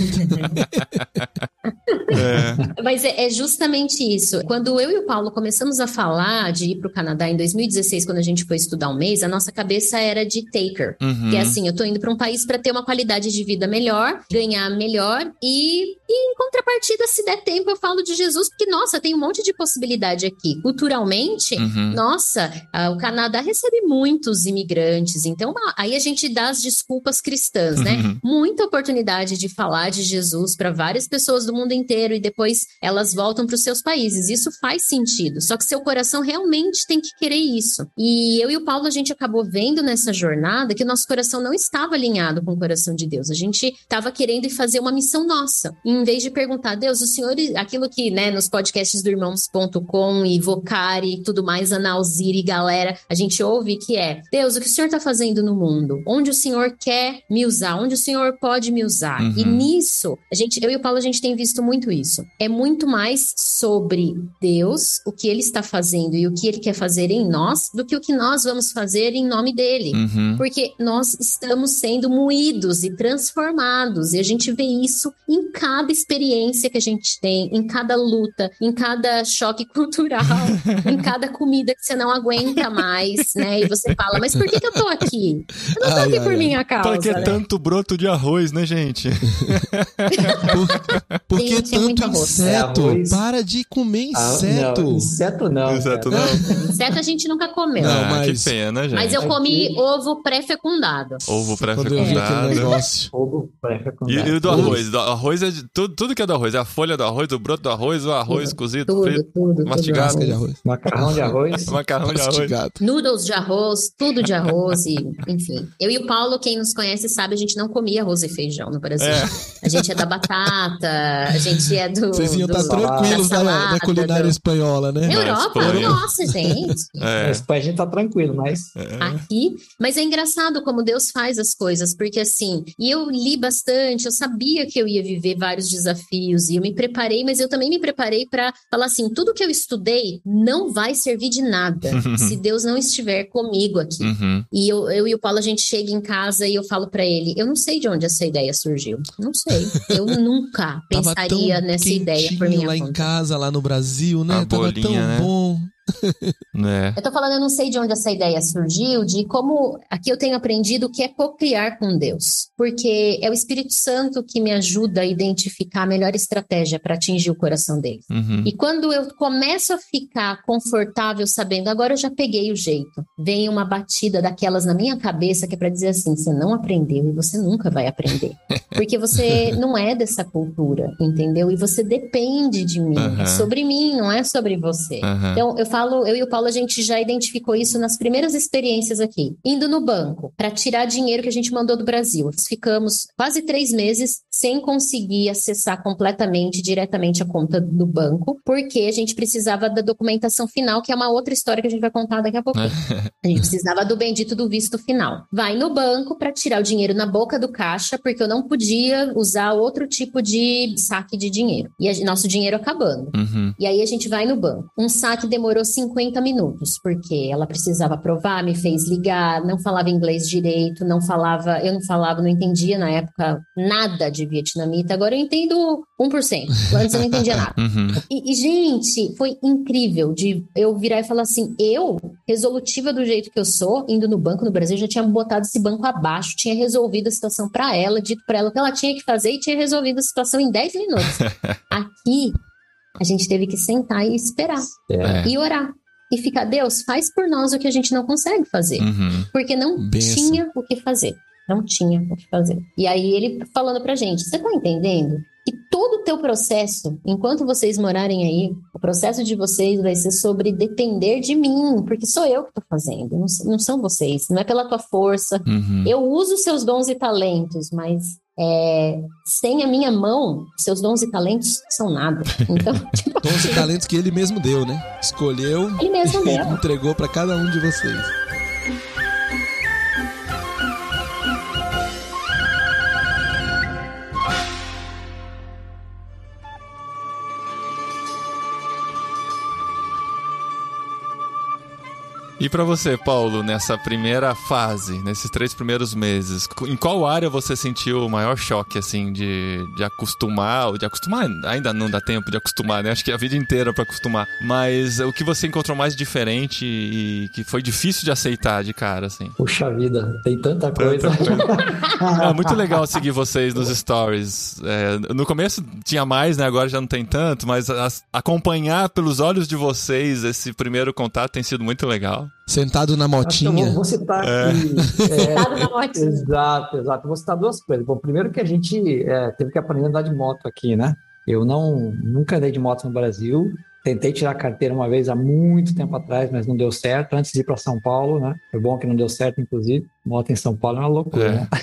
Mas é, é justamente isso. Quando eu e o Paulo começamos a falar de ir para o Canadá em 2016, quando a gente foi estudar um mês, a nossa cabeça era de taker. Uhum. Que é assim, eu tô indo para um país para ter uma qualidade de vida melhor, ganhar melhor e, e em contrapartida, se der tempo, eu falo de Jesus, porque nossa, tem um monte de possibilidade aqui. Culturalmente, Uhum. nossa, ah, o Canadá recebe muitos imigrantes, então aí a gente dá as desculpas cristãs, né? Uhum. Muita oportunidade de falar de Jesus para várias pessoas do mundo inteiro e depois elas voltam para os seus países. Isso faz sentido, só que seu coração realmente tem que querer isso. E eu e o Paulo a gente acabou vendo nessa jornada que o nosso coração não estava alinhado com o coração de Deus. A gente estava querendo fazer uma missão nossa. E em vez de perguntar, Deus, o Senhor, aquilo que, né, nos podcasts do irmãos.com e Vocari e tudo mais, Analziri, galera, a gente ouve que é, Deus, o que o Senhor está fazendo no mundo? Onde o Senhor quer me usar? Onde o Senhor pode me usar? Uhum. E nisso, a gente, eu e o Paulo, a gente tem visto muito isso. É muito mais sobre Deus, o que ele está fazendo e o que ele quer fazer em nós, do que o que nós vamos fazer em nome dele. Uhum. Porque nós estamos sendo moídos e transformados, e a gente vê isso em cada experiência que a gente tem, em cada luta, em cada choque cultural, em cada comida que você não aguenta mais, né? E você fala, mas por que, que eu tô aqui? Eu não tô Ai, aqui ai, por ai. minha causa. Por que né? tanto broto de arroz, né, gente? Por, por que Gente, é tanto arroz. inseto? É. Para de comer Ah, inseto. não, inseto não. Cara. não. Inseto a gente nunca comeu. Não, ah, mas- que pena, gente. Mas eu comi Aqui- ovo pré-fecundado. Ovo pré-fecundado. negócio. Ovo E, pré-fecundado. e o do arroz? Arroz. Do arroz é de, tudo, tudo que é do arroz. É a folha do arroz, o broto do arroz, o arroz cozido, Tudo, frito, tudo, tudo. mastigado. Casca de arroz. Macarrão de arroz. macarrão de arroz. Mastigado. Noodles de arroz, tudo de arroz e, enfim. Eu e o Paulo, quem nos conhece sabe, a gente não comia arroz e feijão no Brasil. É. A gente é da batata, a gente é do. Vocês iam estar tranquilos da salada, culinária do- espanhola, né? Europa, Espanha. nossa, gente. Na É. Espanha a gente tá tranquilo, mas aqui. Mas é engraçado como Deus faz as coisas, porque assim, e eu li bastante, eu sabia que eu ia viver vários desafios e eu me preparei, mas eu também me preparei para falar assim: tudo que eu estudei não vai servir de nada se Deus não estiver comigo aqui. Uhum. E eu, eu e o Paulo, a gente chega em casa e eu falo pra ele: eu não sei de onde essa ideia surgiu. Não sei. Eu nunca pensaria tão nessa ideia por minha lá em conta. casa, lá no Brasil, né? A Tava tão bolinha, né? bom. É. Eu tô falando, eu não sei de onde essa ideia surgiu, de como aqui eu tenho aprendido o que é cocriar com Deus. Porque é o Espírito Santo que me ajuda a identificar a melhor estratégia para atingir o coração dele. Uhum. E quando eu começo a ficar confortável sabendo, agora eu já peguei o jeito, vem uma batida daquelas na minha cabeça que é para dizer assim: você não aprendeu e você nunca vai aprender. Porque você não é dessa cultura, entendeu? E você depende de mim. Aham. É sobre mim, não é sobre você. Aham. Então, eu falo, eu e o Paulo, a gente já identificou isso nas primeiras experiências aqui. Indo no banco para tirar dinheiro que a gente mandou do Brasil. Nós ficamos quase três meses sem conseguir acessar completamente, diretamente a conta do banco, porque a gente precisava da documentação final, que é uma outra história que a gente vai contar daqui a pouco. A gente precisava do bendito do visto final. Vai no banco para tirar o dinheiro na boca do caixa, porque eu não podia usar outro tipo de saque de dinheiro. E a- nosso dinheiro acabando. Uhum. E aí a gente vai no banco. Um saque demorou 50 minutos, porque ela precisava provar, me fez ligar, não falava inglês direito, não falava, eu não falava, não entendia na época nada de vietnamita. Agora eu entendo 1%. Antes eu não entendia nada. Uhum. E, e, gente, foi incrível de eu virar e falar assim: eu, resolutiva do jeito que eu sou, indo no banco no Brasil, já tinha botado esse banco abaixo, tinha resolvido a situação para ela, dito para ela o que ela tinha que fazer e tinha resolvido a situação em 10 minutos. Aqui, a gente teve que sentar e esperar É. e orar. E ficar, Deus, faz por nós o que a gente não consegue fazer. Uhum. Porque não Benção. tinha o que fazer. Não tinha o que fazer. E aí ele falando pra gente, você tá entendendo? Que todo o teu processo, enquanto vocês morarem aí, o processo de vocês vai ser sobre depender de mim, porque sou eu que tô fazendo, não, não são vocês, não é pela tua força. Uhum. Eu uso seus dons e talentos, mas é, sem a minha mão, seus dons e talentos são nada. Então, tipo, Dons e talentos que ele mesmo deu, né? Escolheu ele mesmo e deu. entregou pra cada um de vocês. E pra você, Paulo, nessa primeira fase, nesses três primeiros meses, em qual área você sentiu o maior choque, assim, de, de acostumar, ou de acostumar, ainda não dá tempo de acostumar, né? Acho que é a vida inteira pra acostumar. Mas o que você encontrou mais diferente e que foi difícil de aceitar de cara, assim? Puxa vida, tem tanta coisa. É muito legal seguir vocês nos stories. É, no começo tinha mais, né? Agora já não tem tanto, mas as- acompanhar pelos olhos de vocês esse primeiro contato tem sido muito legal. Sentado na eu vou, motinha. vou citar aqui. é, Sentado na motinha. exato, exato. Vou citar duas coisas. Bom, primeiro que a gente é, teve que aprender a andar de moto aqui, né? Eu não nunca andei de moto no Brasil. Tentei tirar a carteira uma vez há muito tempo atrás, mas não deu certo. Antes de ir para São Paulo, né? Foi bom que não deu certo, inclusive. Moto em São Paulo é uma loucura, É. né?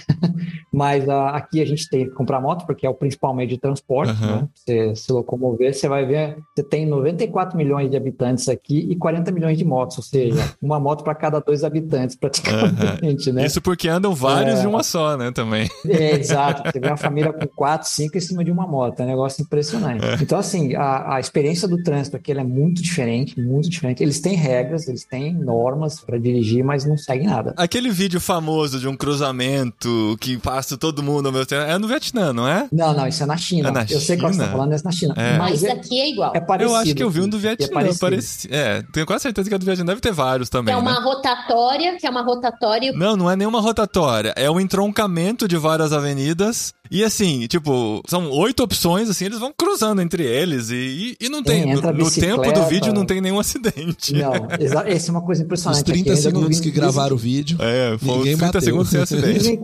Mas ah, aqui a gente tem que comprar moto, porque é o principal meio de transporte, Aham. né? Você se locomover, você vai ver, você tem 94 milhões de habitantes aqui e 40 milhões de motos, ou seja, uma moto para cada dois habitantes, praticamente, né? Isso porque andam vários É. de uma só, né? Também. É, exato. Você vê uma família com quatro, cinco em cima de uma moto. É um negócio impressionante. Então, assim, a, a experiência do trânsito aqui é muito diferente, muito diferente. Eles têm regras, eles têm normas para dirigir, mas não seguem nada. Aquele vídeo famoso de um cruzamento que passa todo mundo ao mesmo tempo. É no Vietnã, não é? Não, não, isso é na China. É na eu sei qual você China? está falando, é na China. É. Mas Mas é, aqui é igual. é parecido. Eu acho que eu vi um do É Vietnã. parecido. pareci... É, tenho quase certeza que é do Vietnã. Deve ter vários também, é uma né? rotatória, que é uma rotatória. Não, não é nenhuma rotatória. É um entroncamento de várias avenidas E assim, tipo, são oito opções, assim, eles vão cruzando entre eles e, e, e não tem. No, no tempo do vídeo não tem nenhum acidente. Não, essa é uma coisa Os impressionante. 30 aqui, segundos que gravaram o vídeo. É, foi Ninguém 30 bateu. segundos sem acidente. Dizem,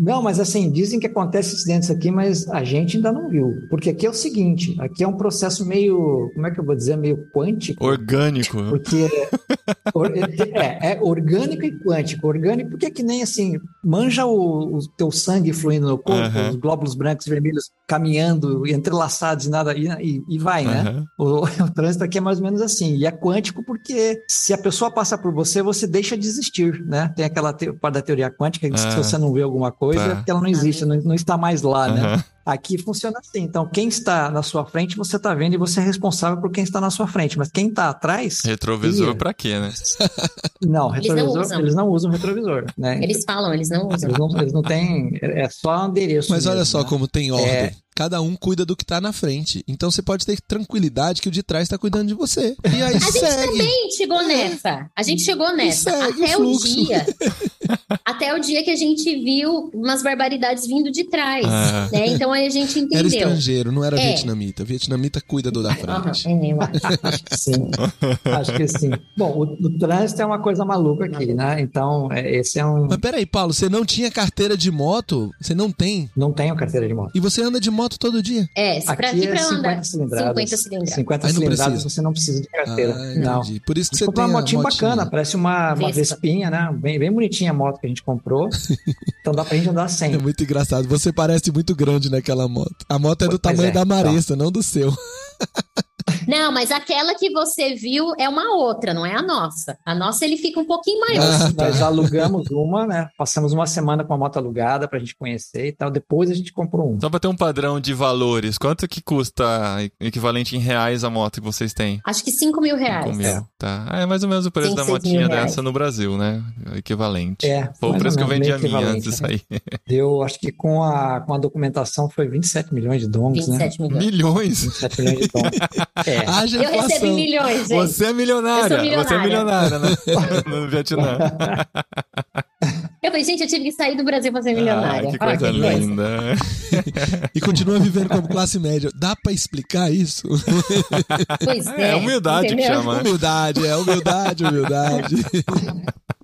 não, mas assim, dizem que acontece acidentes aqui, mas a gente ainda não viu. Porque aqui é o seguinte, aqui é um processo meio, como é que eu vou dizer, meio quântico. Orgânico. Porque or- é, é orgânico e quântico. Orgânico, porque é que nem assim, manja o, o teu sangue fluindo no corpo, Aham. Os glóbulos brancos e vermelhos caminhando, entrelaçados e nada, e, e- vai, né? Aham. O, o trânsito aqui é mais ou menos assim. E é quântico porque se a pessoa passa por você, você deixa de existir, né? Tem aquela te, parte da teoria quântica que diz que Ah, se você não vê alguma coisa, tá. é porque ela não existe, não, não está mais lá, né? Aqui funciona assim. Então, quem está na sua frente, você está vendo e você é responsável por quem está na sua frente. Mas quem está atrás, Retrovisor pra quê, né? não, Eles não retrovisor, usam. eles não usam retrovisor, né? Eles falam, eles não usam. Eles não, eles não têm, é só endereço. Mas olha mesmo, só né? como tem ordem. É. Cada um cuida do que tá na frente. Então você pode ter tranquilidade que o de trás tá cuidando de você. E aí A gente segue. também chegou nessa. A gente chegou nessa. o Até o, fluxo. dia. Até o dia que a gente viu umas barbaridades vindo de trás. Ah. né? Então aí a gente Era entendeu. estrangeiro, não era É. vietnamita. Vietnamita cuida do da frente. é, eu acho. Acho que sim. Acho que sim. Bom, o, o trânsito é uma coisa maluca aqui, né? Então, é, esse é um. Mas peraí, Paulo, você não tinha carteira de moto? Você não tem? Não tenho carteira de moto. E você anda de moto todo dia? É, se pra Aqui aqui é pra 50 andar. cilindradas. 50 cilindradas. 50 Aí não cilindradas você não precisa de carteira. Ah, não. Por isso que você tem comprou uma a motinha motinha. bacana, parece uma, uma Vespa. Vespinha, né? Bem, bem bonitinha a moto que a gente comprou. Então dá pra gente andar sem. É muito engraçado. Você parece muito grande naquela moto. A moto é do Pois tamanho é, da Maressa, não do seu. Não, mas aquela que você viu é uma outra, não é a nossa. A nossa ele fica um pouquinho maior. Ah, tá. Nós alugamos uma, né? Passamos uma semana com a moto alugada pra gente conhecer e tal. Depois a gente comprou um. Só pra ter um padrão de valores, quanto que custa equivalente em reais a moto que vocês têm? Acho que 5 mil reais. 5 mil. É. Tá. Ah, é mais ou menos o preço Cinco, da seis motinha dessa no Brasil, né? Equivalente. É, Foi o preço que eu vendi a minha antes de né? sair. Deu, acho que com a, com a documentação foi 27 milhões de dongos, né? 27 milhões. Milhões? 27 milhões de dongos. É. Haja Eu recebi milhões, gente. Você é milionária. Eu sou Você é milionária, milionária. né? no Vietnã. Eu falei, gente, eu tive que sair do Brasil pra ser milionária. Ah, que Olha coisa coisa. linda. E continua vivendo como classe média. Dá pra explicar isso? Pois é. É humildade que entendeu? chama. né? Humildade, é humildade, humildade.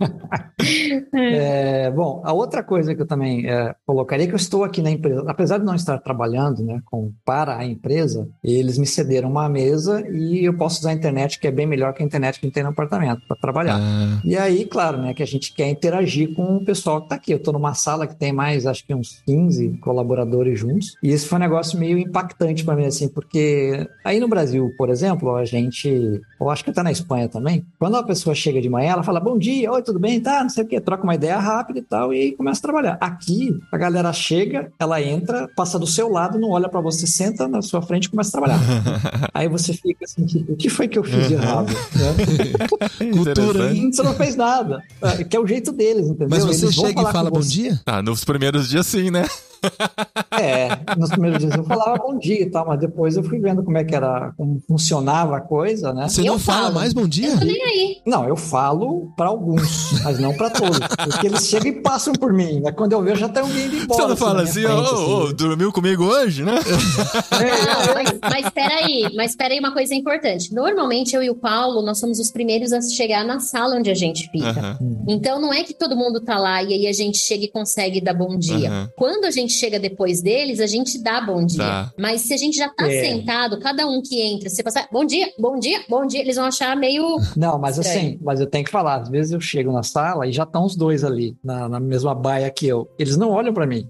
É, bom, a outra coisa que eu também é, colocaria é que eu estou aqui na empresa, apesar de não estar trabalhando né, com, para a empresa, eles me cederam uma mesa e eu posso usar a internet, que é bem melhor que a internet que a tem no apartamento, para trabalhar. Ah, E aí, claro, né, que a gente quer interagir com o pessoal que está aqui. Eu estou numa sala que tem mais, acho que uns 15 colaboradores juntos. E esse foi um negócio meio impactante para mim, assim, porque aí no Brasil, por exemplo, a gente, eu acho que até na Espanha também, quando uma pessoa chega de manhã, ela fala bom dia, oi, tudo bem? Tá, não sei o quê, troca uma ideia rápida e tal, e aí começa a trabalhar. Aqui, a galera chega, ela entra, passa do seu lado, não olha para você, senta na sua frente e começa a trabalhar. aí você fica assim, o que foi que eu fiz de errado? Né? Cultura, hein? Você não fez nada. É, Que é o jeito deles, entendeu? Mas você Eles chega e fala bom dia? Ah, nos primeiros dias sim, né? É, nos primeiros dias eu falava bom dia e tal, mas depois eu fui vendo como é que era, como funcionava a coisa, né? Você Eu não fala falo. mais bom dia? Eu tô nem aí. Não, eu falo para alguns, mas não para todos. Porque eles chegam e passam por mim, né? Quando eu vejo, já tem alguém indo embora. Você não fala na assim, minha ô, frente, ô, ô, dormiu comigo hoje, né? Não, mas, mas peraí, mas peraí, uma coisa importante. Normalmente eu e o Paulo, nós somos os primeiros a chegar na sala onde a gente fica. Aham, Então não é que todo mundo tá lá e aí a gente chega e consegue dar bom dia. Aham. Quando a gente chega depois deles, a gente dá bom dia. Tá. Mas se a gente já tá É. sentado, cada um que entra, se você passar bom dia, bom dia, bom dia, eles vão achar meio. Não, mas Estranho. assim, mas eu tenho que falar, às vezes eu chego na sala e já estão os dois ali, na, na mesma baia que eu. Eles não olham para mim.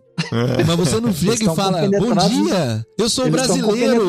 Mas você não chega e fala, bom dia, eu sou Eles brasileiro.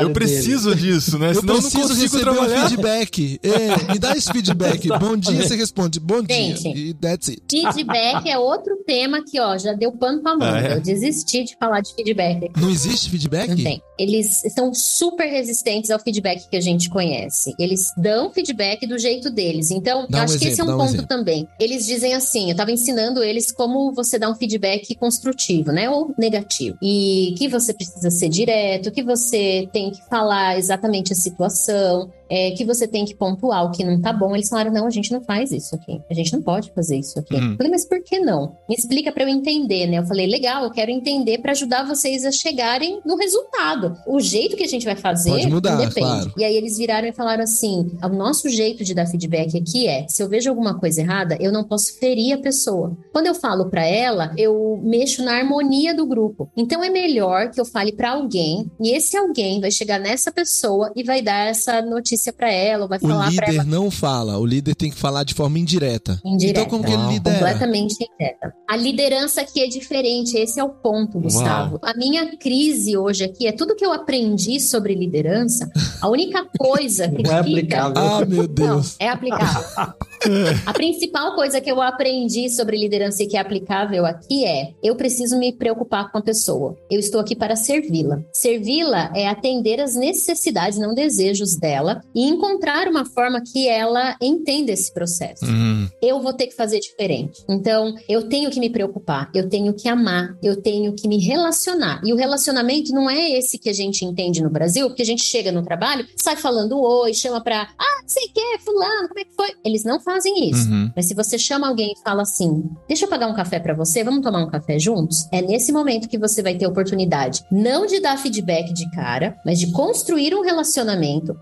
Eu preciso disso, né? Eu Senão eu não preciso consigo receber um trabalhar. feedback. É, me dá esse feedback. bom dia, você responde bom dia. Gente. E that's it. Feedback é outro tema que, ó, já deu pano pra manga. Ah, é? Eu desisti de falar de feedback. Não existe feedback? Não tem. Eles são super resistentes ao feedback que a gente conhece. Eles dão feedback do jeito deles. Então, um acho que esse é exemplo, um um ponto exemplo. também. Eles dizem assim: eu tava ensinando eles como você dá um feedback construtivo, né? Ou negativo. E que você precisa ser direto, que você tem que falar exatamente a situação. É, que você tem que pontuar o que não tá bom. Eles falaram: não, a gente não faz isso aqui. A gente não pode fazer isso aqui. Uhum. Eu falei, mas por que não? Me explica para eu entender, né? Eu falei, legal, eu quero entender para ajudar vocês a chegarem no resultado. O jeito que a gente vai fazer Pode mudar, depende. claro. E aí eles viraram e falaram assim: o nosso jeito de dar feedback aqui é: se eu vejo alguma coisa errada, eu não posso ferir a pessoa. Quando eu falo para ela, eu mexo na harmonia do grupo. Então é melhor que eu fale para alguém e esse alguém vai chegar nessa pessoa e vai dar essa notícia para ela, ou vai O falar para líder ela não fala, o líder tem que falar de forma indireta. indireta. Então como que ele Uau. lidera? Completamente indireta. A liderança aqui é diferente, esse é o ponto, Gustavo. A minha crise hoje aqui é tudo que eu aprendi sobre liderança. A única coisa que Não é fica aplicável. Ah, meu Não, Deus. é aplicável. A principal coisa que eu aprendi sobre liderança e que é aplicável aqui é: eu preciso me preocupar com a pessoa. Eu estou aqui para servi-la. Servi-la é atender as necessidades, não desejos dela, e encontrar uma forma que ela entenda esse processo. Hum, Eu vou ter que fazer diferente. Então, eu tenho que me preocupar, eu tenho que amar, eu tenho que me relacionar. E o relacionamento não é esse que a gente entende no Brasil, porque a gente chega no trabalho, sai falando oi, chama pra, ah, sei que, fulano, como é que foi? Eles não fazem isso. uhum. Mas se você chama alguém e fala assim: deixa eu pagar um café pra você, vamos tomar um café juntos? É nesse momento que você vai ter oportunidade não de dar feedback de cara, mas de construir um relacionamento.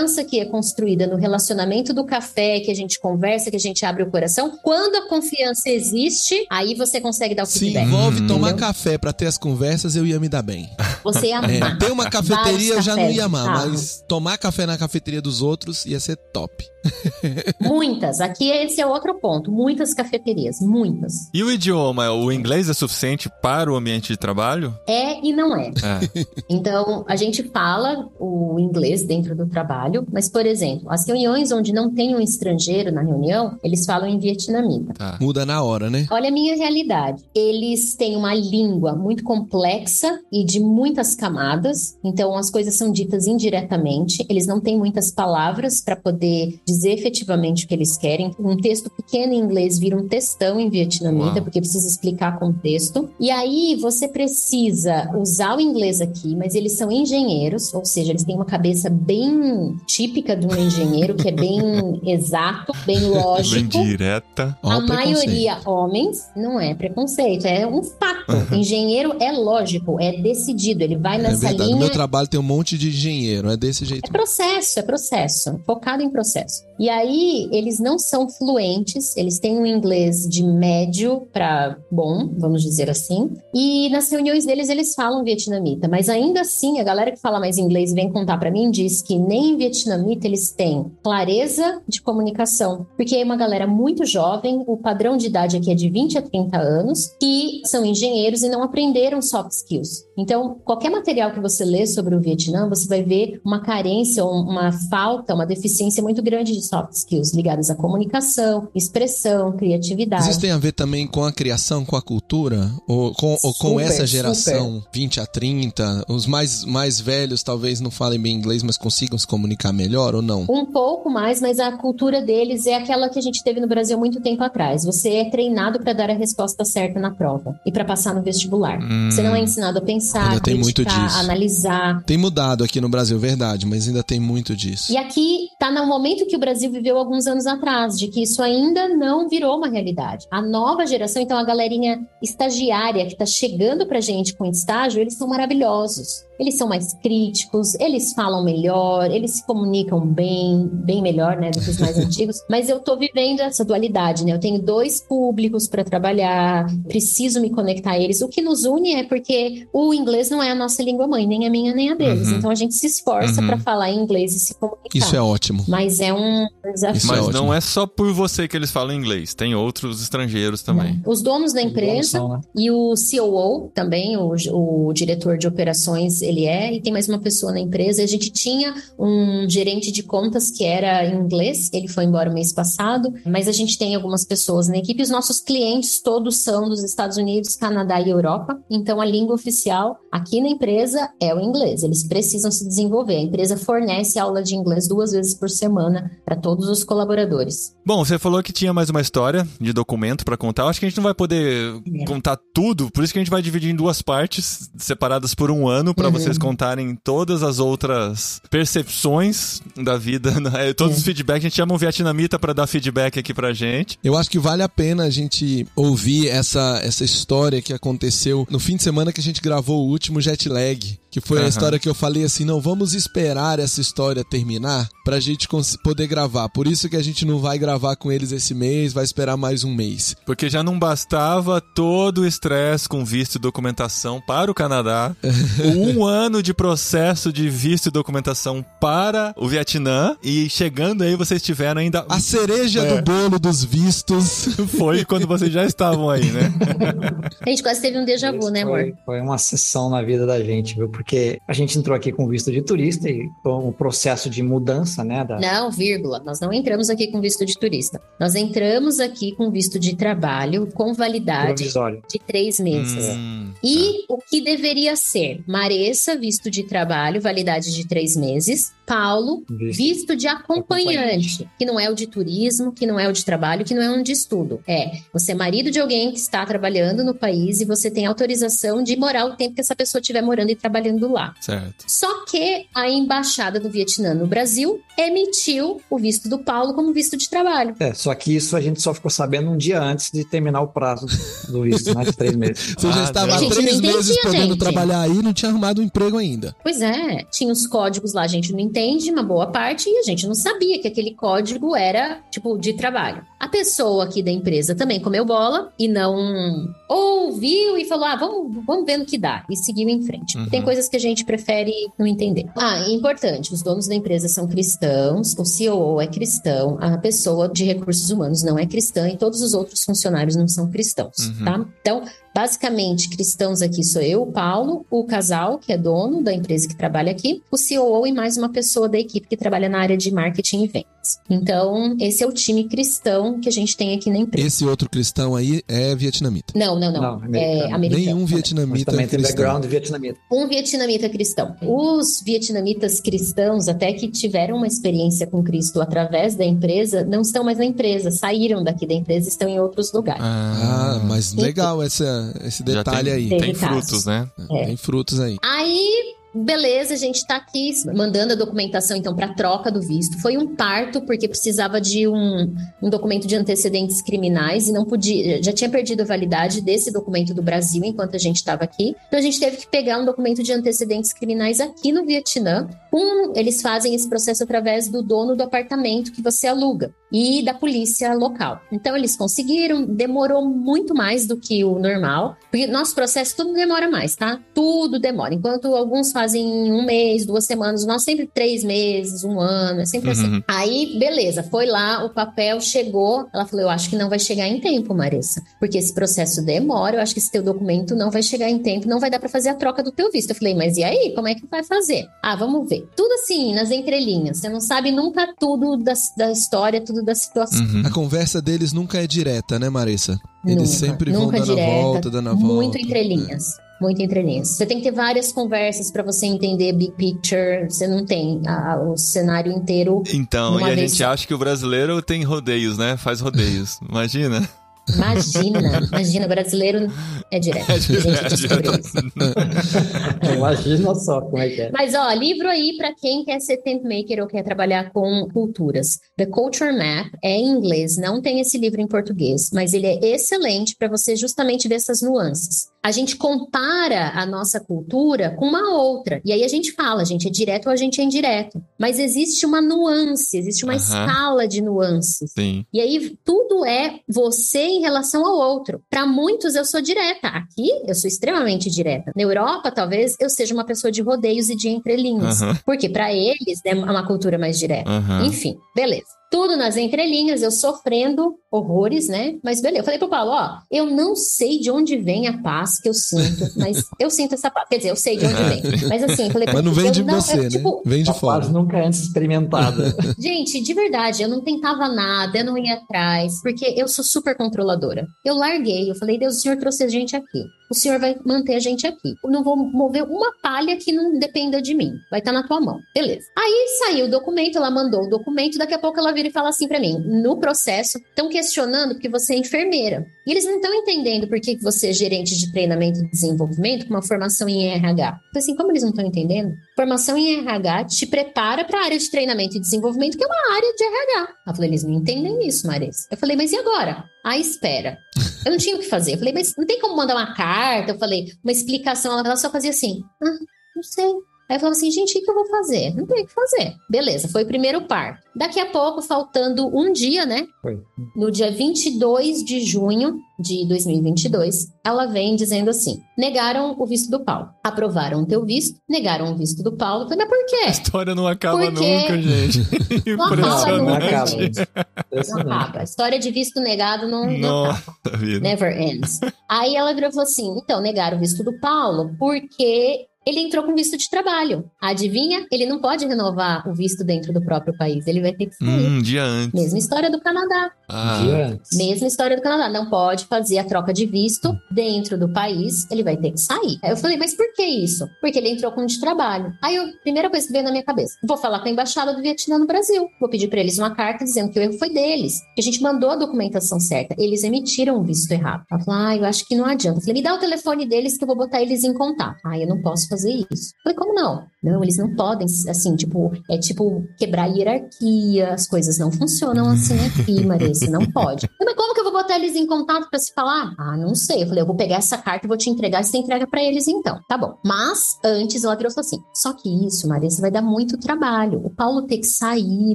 Confiança que é construída no relacionamento do café, que a gente conversa, que a gente abre o coração. Quando a confiança existe, aí você consegue dar o Se feedback. envolve tomar Entendeu? café pra ter as conversas, eu ia me dar bem. Você ia É, amar. ter uma cafeteria eu já não ia amar, carro. mas tomar café na cafeteria dos outros ia ser top. Muitas. Aqui esse é outro ponto. Muitas cafeterias. Muitas. E o idioma, o inglês é suficiente para o ambiente de trabalho? É e não é. É. Então, a gente fala o inglês dentro do trabalho, mas, por exemplo, as reuniões onde não tem um estrangeiro na reunião, eles falam em vietnamita. Tá. Muda na hora, né? Olha a minha realidade. Eles têm uma língua muito complexa e de muitas camadas, então as coisas são ditas indiretamente. Eles não têm muitas palavras para poder dizer efetivamente o que eles querem. Um texto pequeno em inglês vira um textão em vietnamita, Uau. porque precisa explicar contexto. E aí você precisa usar o inglês aqui, mas eles são engenheiros, ou seja, eles têm uma cabeça bem típica de um engenheiro, que é bem exato, bem lógico. Bem direta. Ó, A maioria homens não é preconceito, é um fato. Engenheiro é lógico, é decidido, ele vai É nessa verdade. No linha. meu trabalho tem um monte de engenheiro, é desse jeito. É processo, é processo, focado em processo. E aí, eles não são fluentes, eles têm um inglês de médio para bom, vamos dizer assim. E nas reuniões deles, eles falam vietnamita, mas ainda assim, a galera que fala mais inglês vem contar para mim diz que nem em vietnamita eles têm clareza de comunicação, porque é uma galera muito jovem, o padrão de idade aqui é de 20 a 30 anos, que são engenheiros e não aprenderam soft skills. Então, qualquer material que você lê sobre o Vietnã, você vai ver uma carência, um- uma falta, uma deficiência muito grande de soft skills ligadas à comunicação, expressão, criatividade. Isso tem a ver também com a criação, com a cultura? Ou com, ou com Super, essa geração 20 a 30? Os mais, mais velhos talvez não falem bem inglês, mas consigam se comunicar melhor ou não? Um pouco mais, mas a cultura deles é aquela que a gente teve no Brasil muito tempo atrás. Você é treinado para dar a resposta certa na prova e para passar no vestibular. Hum. Você não é ensinado a pensar, Ainda tem muito criticar, disso. analisar. Tem mudado aqui no Brasil, verdade, mas ainda tem muito disso. E aqui está no momento que o Brasil viveu alguns anos atrás, de que isso ainda não virou uma realidade. A nova geração, então a galerinha estagiária que está chegando pra gente com estágio, eles são maravilhosos. Eles são mais críticos, eles falam melhor, eles se comunicam bem, bem melhor, né, do que os mais antigos. Mas eu tô vivendo essa dualidade, né? Eu tenho dois públicos para trabalhar, preciso me conectar a eles. O que nos une é porque o inglês não é a nossa língua mãe, nem a minha, nem a deles. Uhum. Então a gente se esforça Uhum. para falar em inglês e se comunicar. Isso é ótimo. Mas é um desafio. Isso é Mas ótimo. não é só por você que eles falam inglês, tem outros estrangeiros também. Os donos da empresa São, né? e o COO também, o, o diretor de operações, ele é, e tem mais uma pessoa na empresa. A gente tinha um gerente de contas que era em inglês, ele foi embora o mês passado, mas a gente tem algumas pessoas na equipe. Os nossos clientes todos são dos Estados Unidos, Canadá e Europa, então a língua oficial aqui na empresa é o inglês. Eles precisam se desenvolver. A empresa fornece aula de inglês duas vezes por semana para todos os colaboradores. Bom, você falou que tinha mais uma história de documento pra contar. Eu Acho que a gente não vai poder É. contar tudo, por isso que a gente vai dividir em duas partes, separadas por um ano, pra Uhum. Vocês contarem todas as outras percepções da vida, né? todos os feedbacks. A gente chama um vietnamita pra dar feedback aqui pra gente. Eu acho que vale a pena a gente ouvir essa, essa história que aconteceu no fim de semana que a gente gravou o último jet lag. Que foi a Aham. história que eu falei assim: não, vamos esperar essa história terminar pra gente poder gravar. Por isso que a gente não vai gravar com eles esse mês, vai esperar mais um mês. Porque já não bastava todo o estresse com visto e documentação para o Canadá, um ano de processo de visto e documentação para o Vietnã, e chegando aí vocês tiveram ainda. A cereja É. do bolo dos vistos. Foi quando vocês já estavam aí, né? A gente quase teve um déjà vu, né, amor? Foi, foi uma sessão na vida da gente, viu? Porque a gente entrou aqui com visto de turista e com o processo de mudança, né? Da... Não, vírgula. Nós não entramos aqui com visto de turista. Nós entramos aqui com visto de trabalho com validade Provisório. de três meses. Hum, E o que deveria ser? Mareça, visto de trabalho, validade de três meses. Paulo, Visto. visto de acompanhante, que não é o de turismo, que não é o de trabalho, que não é um de estudo. É, você é marido de alguém que está trabalhando no país e você tem autorização de morar o tempo que essa pessoa estiver morando e trabalhando lá. certo. Só que a embaixada do Vietnã no Brasil emitiu o visto do Paulo como visto de trabalho. É, só que isso a gente só ficou sabendo um dia antes de terminar o prazo do visto, né? De três meses. Você já Ah, estava há três meses podendo trabalhar aí e não tinha arrumado um emprego ainda. Pois é, tinha os códigos lá, a gente não entende, uma boa parte, e a gente não sabia que aquele código era, tipo, de trabalho. A pessoa aqui da empresa também comeu bola e não ouviu e falou: ah, vamos, vamos ver no que dá, e seguiu em frente. Uhum. Tem coisas que a gente prefere não entender. Ah, e importante: os donos da empresa são cristãos, o COO é cristão, a pessoa de recursos humanos não é cristã e todos os outros funcionários não são cristãos, Uhum. tá? Então, Basicamente, cristãos aqui sou eu, o Paulo, o casal, que é dono da empresa que trabalha aqui, o COO e mais uma pessoa da equipe que trabalha na área de marketing e vendas. Então, esse é o time cristão que a gente tem aqui na empresa. Esse outro cristão aí é vietnamita. Não, não, não. Não, americano. é americano. Nenhum Mas vietnamita também é tem cristão. background vietnamita. Um vietnamita cristão. Os vietnamitas cristãos, até que tiveram uma experiência com Cristo através da empresa, não estão mais na empresa, saíram daqui da empresa e estão em outros lugares. Ah, mas legal essa, esse detalhe tem, aí. Tem casos. frutos, né? É. Tem frutos aí. Aí, beleza, a gente tá aqui mandando a documentação então para troca do visto. Foi um parto porque precisava de um, um documento de antecedentes criminais e não podia, já tinha perdido a validade desse documento do Brasil enquanto a gente estava aqui. Então a gente teve que pegar um documento de antecedentes criminais aqui no Vietnã. Um, eles fazem esse processo através do dono do apartamento que você aluga e da polícia local. Então eles conseguiram, demorou muito mais do que o normal, porque nosso processo tudo demora mais, tá? Tudo demora. Enquanto alguns fazem um mês, duas semanas, nós sempre três meses, um ano, é sempre assim. Uhum. Aí, beleza, foi lá, o papel chegou. Ela falou: Eu acho que não vai chegar em tempo, Marissa, porque esse processo demora. Eu acho que esse teu documento não vai chegar em tempo, não vai dar pra fazer a troca do teu visto. Eu falei: Mas e aí? Como é que vai fazer? Ah, vamos ver. Tudo assim, nas entrelinhas. Você não sabe nunca tudo da, da história, tudo da situação. Uhum. A conversa deles nunca é direta, né, Marissa? Eles Nunca, sempre vão nunca dando a direta, volta, dando a volta. Muito entrelinhas. Muito entrelinhas. Você tem que ter várias conversas pra você entender big picture. Você não tem a- o cenário inteiro. Então, e a gente só. acha que o brasileiro tem rodeios, né? Faz rodeios. Imagina. Imagina, imagina, brasileiro é direto. É A gente direto, isso. Imagina só como é que é. Mas, ó, livro aí pra quem quer ser tent maker ou quer trabalhar com culturas. The Culture Map é em inglês, não tem esse livro em português, mas ele é excelente para você justamente ver essas nuances. A gente compara a nossa cultura com uma outra, e aí a gente fala, a gente é direto ou a gente é indireto. Mas existe uma nuance, existe uma Aham. escala de nuances. Sim. E aí tudo é você em relação ao outro. Para muitos eu sou direta. Aqui eu sou extremamente direta. Na Europa talvez eu seja uma pessoa de rodeios e de entrelinhas. Aham. Porque para eles é uma cultura mais direta. Aham. Enfim, beleza. Tudo nas entrelinhas, eu sofrendo horrores, né? Mas beleza. Eu falei pro Paulo, ó, eu não sei de onde vem a paz que eu sinto, mas eu sinto essa paz. Quer dizer, eu sei de onde vem. Mas assim, eu falei pra Mas não vem de você, eu, né? tipo, Vem de fora. fase nunca antes experimentada. Gente, de verdade, eu não tentava nada, eu não ia atrás, porque eu sou super controladora. Eu larguei, eu falei, Deus, o senhor trouxe a gente aqui. O senhor vai manter a gente aqui. Eu não vou mover uma palha que não dependa de mim. Vai estar na tua mão. Beleza. Aí saiu o documento, ela mandou o documento, daqui a pouco ela vira e fala assim pra mim: no processo, estão questionando porque você é enfermeira. E eles não estão entendendo por que você é gerente de treinamento e desenvolvimento com uma formação em RH. Falei assim, como eles não estão entendendo? Formação em RH te prepara para a área de treinamento e desenvolvimento, que é uma área de RH. Ela falou, eles não entendem isso, Marisa. Eu falei, mas e agora? Ah, espera. Eu não tinha o que fazer. Eu falei, mas não tem como mandar uma carta? Eu falei, uma explicação. Ela só fazia assim, ah, não sei. Aí eu falava assim, gente, o que eu vou fazer? Não tem o que fazer. Beleza, foi o primeiro par. Daqui a pouco, faltando um dia, né? Foi. No dia 22 de junho de 2022, ela vem dizendo assim: negaram o visto do Paulo. Aprovaram o teu visto, negaram o visto do Paulo. Mas por A quê? história não acaba Por quê? nunca, gente. Não acaba Não nunca, acaba. Impressionante. gente. Não Impressionante. acaba. A história de visto negado não, não acaba. Nossa vida. Never ends. Aí ela virou e falou assim: então, negaram o visto do Paulo porque ele entrou com visto de trabalho. Adivinha? Ele não pode renovar o visto dentro do próprio país. Ele vai ter que sair. Um dia antes. Mesma história do Canadá. Ah, Dia antes. Mesma história do Canadá. Não pode fazer a troca de visto dentro do país. Ele vai ter que sair. Aí eu falei, mas por que isso? Porque ele entrou com de trabalho. Aí a primeira coisa que veio na minha cabeça: vou falar com a embaixada do Vietnã no Brasil. Vou pedir para eles uma carta dizendo que o erro foi deles. Que a gente mandou a documentação certa. Eles emitiram o visto errado. Ela falou, ah, eu acho que não adianta. Eu falei, me dá o telefone deles que eu vou botar eles em contato. Ah, eu não posso fazer isso. Eu falei, como não? Não, eles não podem, assim, tipo, é tipo quebrar a hierarquia, as coisas não funcionam assim aqui, Marissa, não pode. Eu, Mas como que eu vou botar eles em contato pra se falar? Ah, não sei. Eu falei, eu vou pegar essa carta e vou te entregar, e você entrega pra eles então. Tá bom. Mas, antes ela virou e falou assim, só que isso, Marissa, vai dar muito trabalho. O Paulo ter que sair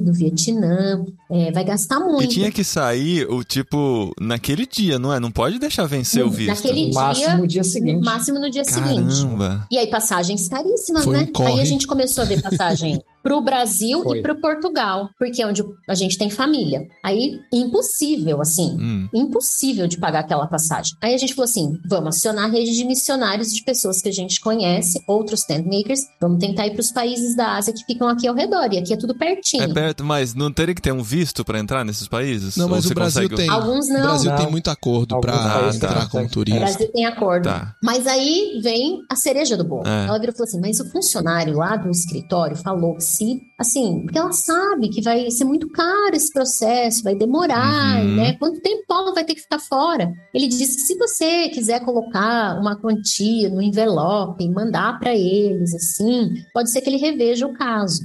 do Vietnã, é, vai gastar muito. E tinha que sair o tipo naquele dia, não é? Não pode deixar vencer o visto. Naquele No máximo no dia seguinte. No máximo no dia seguinte. Caramba. E aí, passagens caríssimas, Foi né? Aí a gente começou a ver passagem pro Brasil Foi. e pro Portugal, porque é onde a gente tem família. Aí, impossível, assim. Hum. Impossível de pagar aquela passagem. Aí a gente falou assim: vamos acionar a rede de missionários de pessoas que a gente conhece, outros tent makers. Vamos tentar ir para os países da Ásia que ficam aqui ao redor. E aqui é tudo pertinho. É perto, mas não teria que ter um visto pra entrar nesses países? Não, Ou mas o Brasil consegue... tem. Alguns O não. Brasil Não. tem muito acordo Alguns pra países entrar tem. com O turismo. Brasil tem acordo. Tá. Mas aí vem a cereja do bolo. É. Ela virou e falou assim: mas o funcionário lá do escritório falou que se, assim, porque ela sabe que vai ser muito caro esse processo, vai demorar, Uhum. né? Quanto tempo o Paulo vai ter que ficar fora? Ele disse que se você quiser colocar uma quantia no envelope e mandar para eles, assim, pode ser que ele reveja o caso.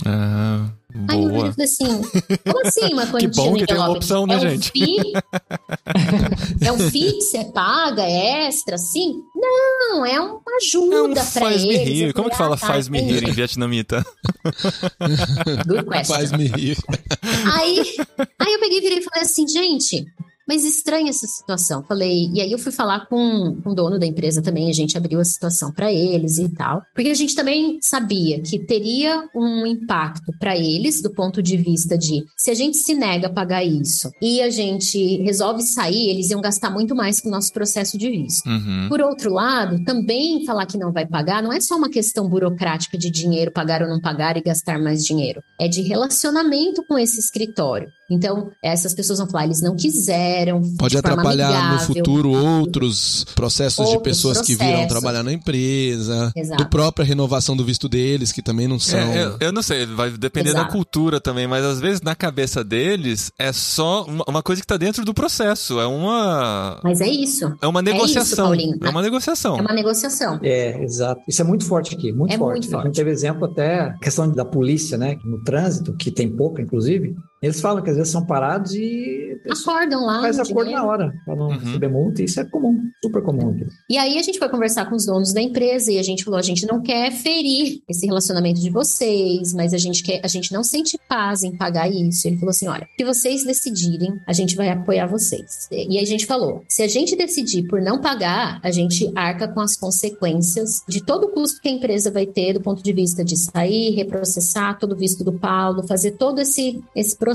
Ah, Aí eu virei boa. e falei assim: como assim uma quantia bom no que tem uma opção, né, é gente? Um é um FII que você paga, é extra, assim? Não, é uma É um ajuda pra faz-me eles. rir. Como que fala ah, tá, faz-me rir em vietnamita? Good question. Faz-me rir. Aí, aí eu peguei e virei e falei assim, gente, mas estranha essa situação. Falei, e aí eu fui falar com, com o dono da empresa também, a gente abriu a situação para eles e tal, porque a gente também sabia que teria um impacto para eles do ponto de vista de se a gente se nega a pagar isso e a gente resolve sair, eles iam gastar muito mais com o nosso processo de visto. Uhum. Por outro lado, também falar que não vai pagar não é só uma questão burocrática de dinheiro, pagar ou não pagar e gastar mais dinheiro. É de relacionamento com esse escritório. Então, essas pessoas vão falar, eles não quiseram. Pode de atrapalhar no amigável. futuro outros processos de Outros pessoas que viram processos. trabalhar na empresa, Exato. do própria renovação do visto deles, que também não são. É, eu, eu não sei, vai depender da Exato. cultura também, mas às vezes na cabeça deles é só uma, uma coisa que tá dentro do processo. É uma. Mas é isso. É uma isso, negociação. Paulinho. É uma negociação. É uma negociação. É, exato. Isso é muito forte aqui, muito É forte. muito A forte. gente teve exemplo até, a questão da polícia, né? No trânsito, que tem pouca, inclusive. Eles falam que às vezes são parados e Acordam lá. faz acordo dinheiro. na hora para não Uhum. receber multa. Isso é comum, super comum aqui. E aí a gente foi conversar com os donos da empresa e a gente falou, a gente não quer ferir esse relacionamento de vocês, mas a gente quer, a gente não sente paz em pagar isso. Ele falou assim, olha, se vocês decidirem, a gente vai apoiar vocês. E aí a gente falou, se a gente decidir por não pagar, a gente arca com as consequências de todo o custo que a empresa vai ter do ponto de vista de sair, reprocessar todo o visto do Paulo, fazer todo esse esse processo.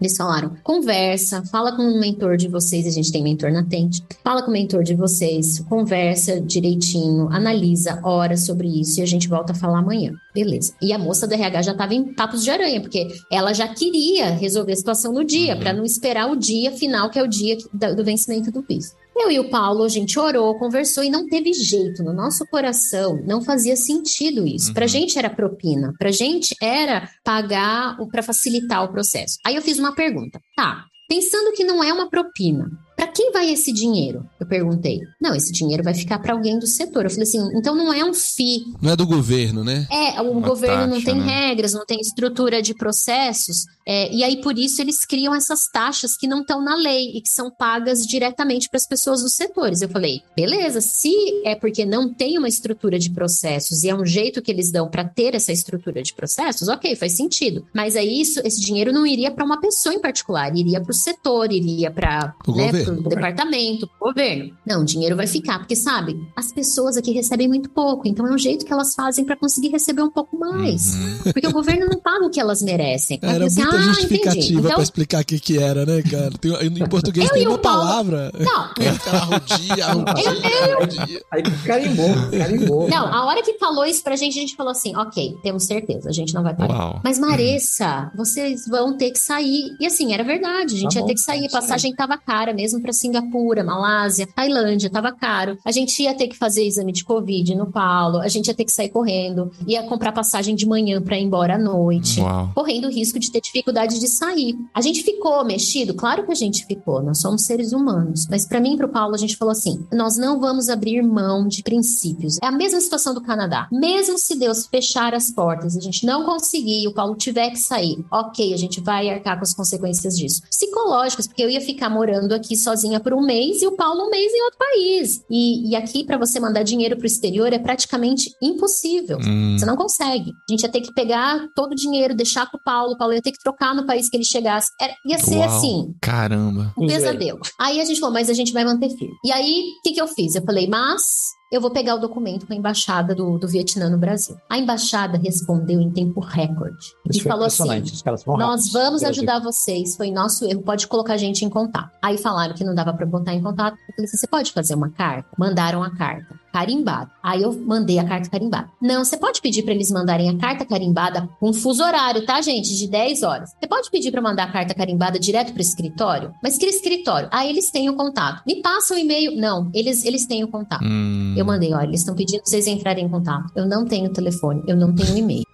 Eles falaram, conversa, fala com o mentor de vocês, a gente tem mentor na Tente, fala com o mentor de vocês, conversa direitinho, analisa, ora sobre isso e a gente volta a falar amanhã. Beleza. E a moça do RH já estava em papos de aranha, porque ela já queria resolver a situação no dia, Uhum. para não esperar o dia final, que é o dia do vencimento do visto. Eu e o Paulo, a gente orou, conversou e não teve jeito. No nosso coração, não fazia sentido isso. Pra Uhum. gente era propina. Pra gente era pagar pra facilitar o processo. Aí eu fiz uma pergunta. Tá, pensando que não é uma propina, pra quem vai esse dinheiro? Eu perguntei. Não, esse dinheiro vai ficar pra alguém do setor. Eu falei assim, então não é um FII, Não é do governo, né? é, o Uma governo não taxa, tem né? regras, não tem estrutura de processos, é, e aí por isso eles criam essas taxas que não estão na lei e que são pagas diretamente para as pessoas dos setores. Eu falei, beleza, se é porque não tem uma estrutura de processos e é um jeito que eles dão para ter essa estrutura de processos, ok, faz sentido. Mas aí isso, esse dinheiro não iria para uma pessoa em particular, iria para o setor, iria para né, governo. pro departamento, pro governo. Não, o dinheiro vai ficar, porque sabe, as pessoas aqui recebem muito pouco, então é um jeito que elas fazem para conseguir receber um pouco mais. Uhum. Porque o governo não paga o que elas merecem. Era eu muita assim, ah, justificativa. Então, pra explicar o que que era, né, cara? Tem- em português Eu tem e o uma Paulo- palavra. não, Ela rodia, rodia, rodia. Aí carimbou, carimbou. não, a hora que falou isso pra gente, a gente falou assim, ok, temos certeza, a gente não vai pagar. Uau. Mas Maressa, vocês vão ter que sair. E assim, era verdade, a gente Tá ia bom, ter que sair. sair. Passagem tava cara, mesmo pra Singapura, Malásia, Tailândia, tava caro. A gente ia ter que fazer exame de Covid no Paulo, a gente ia ter que sair correndo, ia comprar passagem de manhã pra ir embora à noite. Uau. correndo o risco de ter dificuldade de sair. A gente ficou mexido? Claro que a gente ficou, nós somos seres humanos. Mas para mim e para o Paulo, a gente falou assim: nós não vamos abrir mão de princípios. É a mesma situação do Canadá. Mesmo se Deus fechar as portas, a gente não conseguir o Paulo tiver que sair, ok, a gente vai arcar com as consequências disso. Psicológicas, porque eu ia ficar morando aqui sozinha por um mês e o Paulo um mês em outro país. E, e aqui, para você mandar dinheiro para o exterior, é praticamente impossível. Hum. Você não consegue. A gente ia ter que pegar todo o dinheiro, deixar com o Paulo, o Paulo ia ter que trocar no país que ele chegasse. Era- ia ser Uau. assim, Caramba. um é. pesadelo. Aí a gente falou, mas a gente vai manter firme. E aí, o que, que eu fiz? Eu falei, mas eu vou pegar o documento com a embaixada do, do Vietnã no Brasil. A embaixada respondeu em tempo recorde. Isso e falou assim: nós vamos Brasil. ajudar vocês, foi nosso erro, pode colocar a gente em contato. Aí falaram que não dava pra botar em contato. Eu falei assim: você pode fazer uma carta? Mandaram a carta, carimbada. Aí eu mandei a carta carimbada. Não, você pode pedir pra eles mandarem a carta carimbada com fuso horário, tá, gente? De 10 horas. Você pode pedir pra mandar a carta carimbada direto pro escritório? Mas que escritório? Ah, eles têm o contato. Me passa o e-mail. Não, eles, eles têm o contato. Hum. Eu mandei, olha, eles estão pedindo pra vocês entrarem em contato. Eu não tenho telefone, eu não tenho e-mail.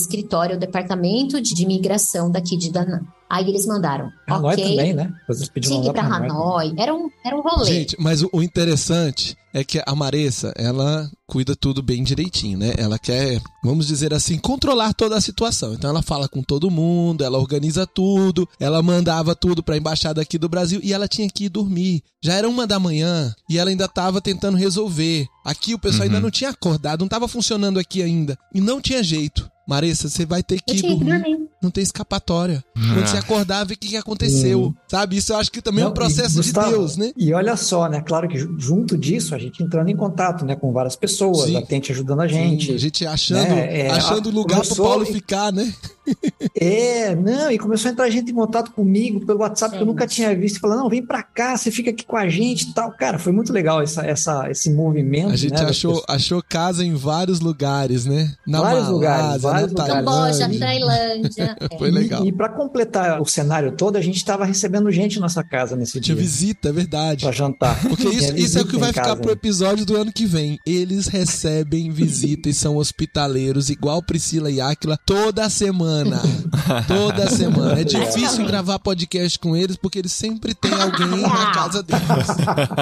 Escritório, o departamento de imigração daqui de Danã. Aí eles mandaram. Hanoi ok, também, né? Vocês pediram tinha que ir pra Hanoi. Era um, era um rolê. Gente, mas o, o interessante é que a Maressa, ela cuida tudo bem direitinho, né? Ela quer, vamos dizer assim, controlar toda a situação. Então ela fala com todo mundo, ela organiza tudo, ela mandava tudo pra embaixada aqui do Brasil e ela tinha que ir dormir. Já era uma da manhã e ela ainda tava tentando resolver. Aqui o pessoal Uhum. ainda não tinha acordado, não tava funcionando aqui ainda. E não tinha jeito. Maressa, você vai ter que dormir. dormir. Não tem escapatória. Quando você Ah. acordar, vê o que, que aconteceu. Sabe? Isso eu acho que também é um Não, processo Gustavo, de Deus, né? E olha só, né? Claro que ju- junto disso, a gente entrando em contato, né? Com várias pessoas, Sim. a Tente ajudando a gente. Sim, a gente achando, né, é, achando a- lugar pro Paulo e- ficar, né? É, não, e começou a entrar gente em contato comigo pelo WhatsApp que eu nunca tinha visto, falando, não, vem pra cá, você fica aqui com a gente e tal. Cara, foi muito legal essa, essa, esse movimento. A gente né, achou, achou casa em vários lugares, né? Na Vários lugares, Malásia, vários na lugares. Camboja, Tailândia. Foi legal. E, e para completar o cenário todo, a gente estava recebendo gente em nossa casa nesse Tinha dia visita, é verdade. pra jantar. Porque isso, Tinha isso é o que vai ficar casa, pro episódio do ano que vem. Eles recebem visita e são hospitaleiros, igual Priscila e Áquila, toda semana. Toda semana. É difícil gravar podcast com eles porque eles sempre têm alguém na casa deles.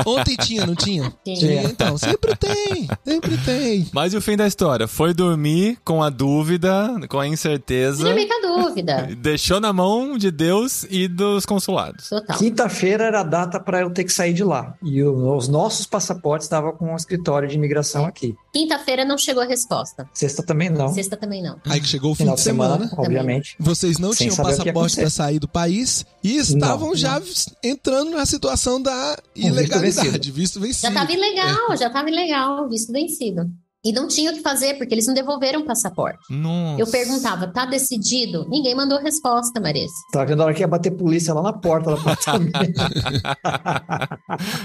Ontem tinha, não tinha? Tinha. Então, sempre tem. Sempre tem. Mas e o fim da história? Foi dormir com a dúvida, com a incerteza. Dormi com a dúvida. Deixou na mão de Deus e dos consulados. Total. Quinta-feira era a data para eu ter que sair de lá. E o- os nossos passaportes estavam com o escritório de imigração aqui. Quinta-feira não chegou a resposta. Sexta também não. Sexta também não. Aí que chegou o fim Final de de semana, semana. Obviamente. Vocês não tinham passaporte para sair do país e estavam Não, já entrando na situação da visto ilegalidade, visto vencido. Já tava ilegal, já tava ilegal, visto vencido. E não tinha o que fazer, porque eles não devolveram o passaporte. Nossa. Eu perguntava, tá decidido? Ninguém mandou resposta, Marisa. Tava vendo a hora que ia bater polícia lá na porta do apartamento.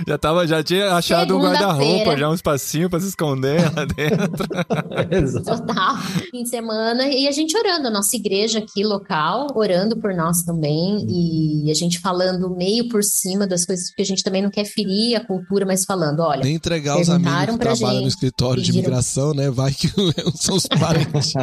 Já, tava, já tinha achado um guarda-roupa, já um espacinho pra se esconder lá dentro. Exato. Total. Fim de semana. E a gente orando, a nossa igreja aqui local, orando por nós também. E a gente falando meio por cima das coisas, porque a gente também não quer ferir a cultura, mas falando, olha. Nem entregar os amigos que trabalham no escritório de pediram- né? Vai que são os parentes.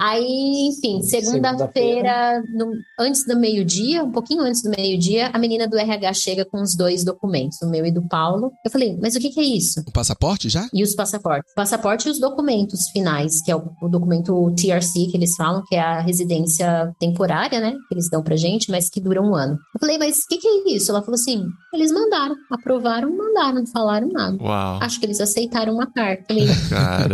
Aí, enfim, segunda-feira, no- antes do meio-dia, um pouquinho antes do meio-dia, a menina do RH chega com os dois documentos, o meu e do Paulo. Eu falei, mas o que que é isso? O passaporte já? E os passaportes. Passaporte e os documentos finais, que é o, o documento TRC que eles falam, que é a residência temporária, né? Que eles dão pra gente, mas que dura um ano. Eu falei, mas o que, que é isso? Ela falou assim: eles mandaram, aprovaram, mandaram, não falaram nada. Uau. Acho que eles aceitaram uma carta. Falei,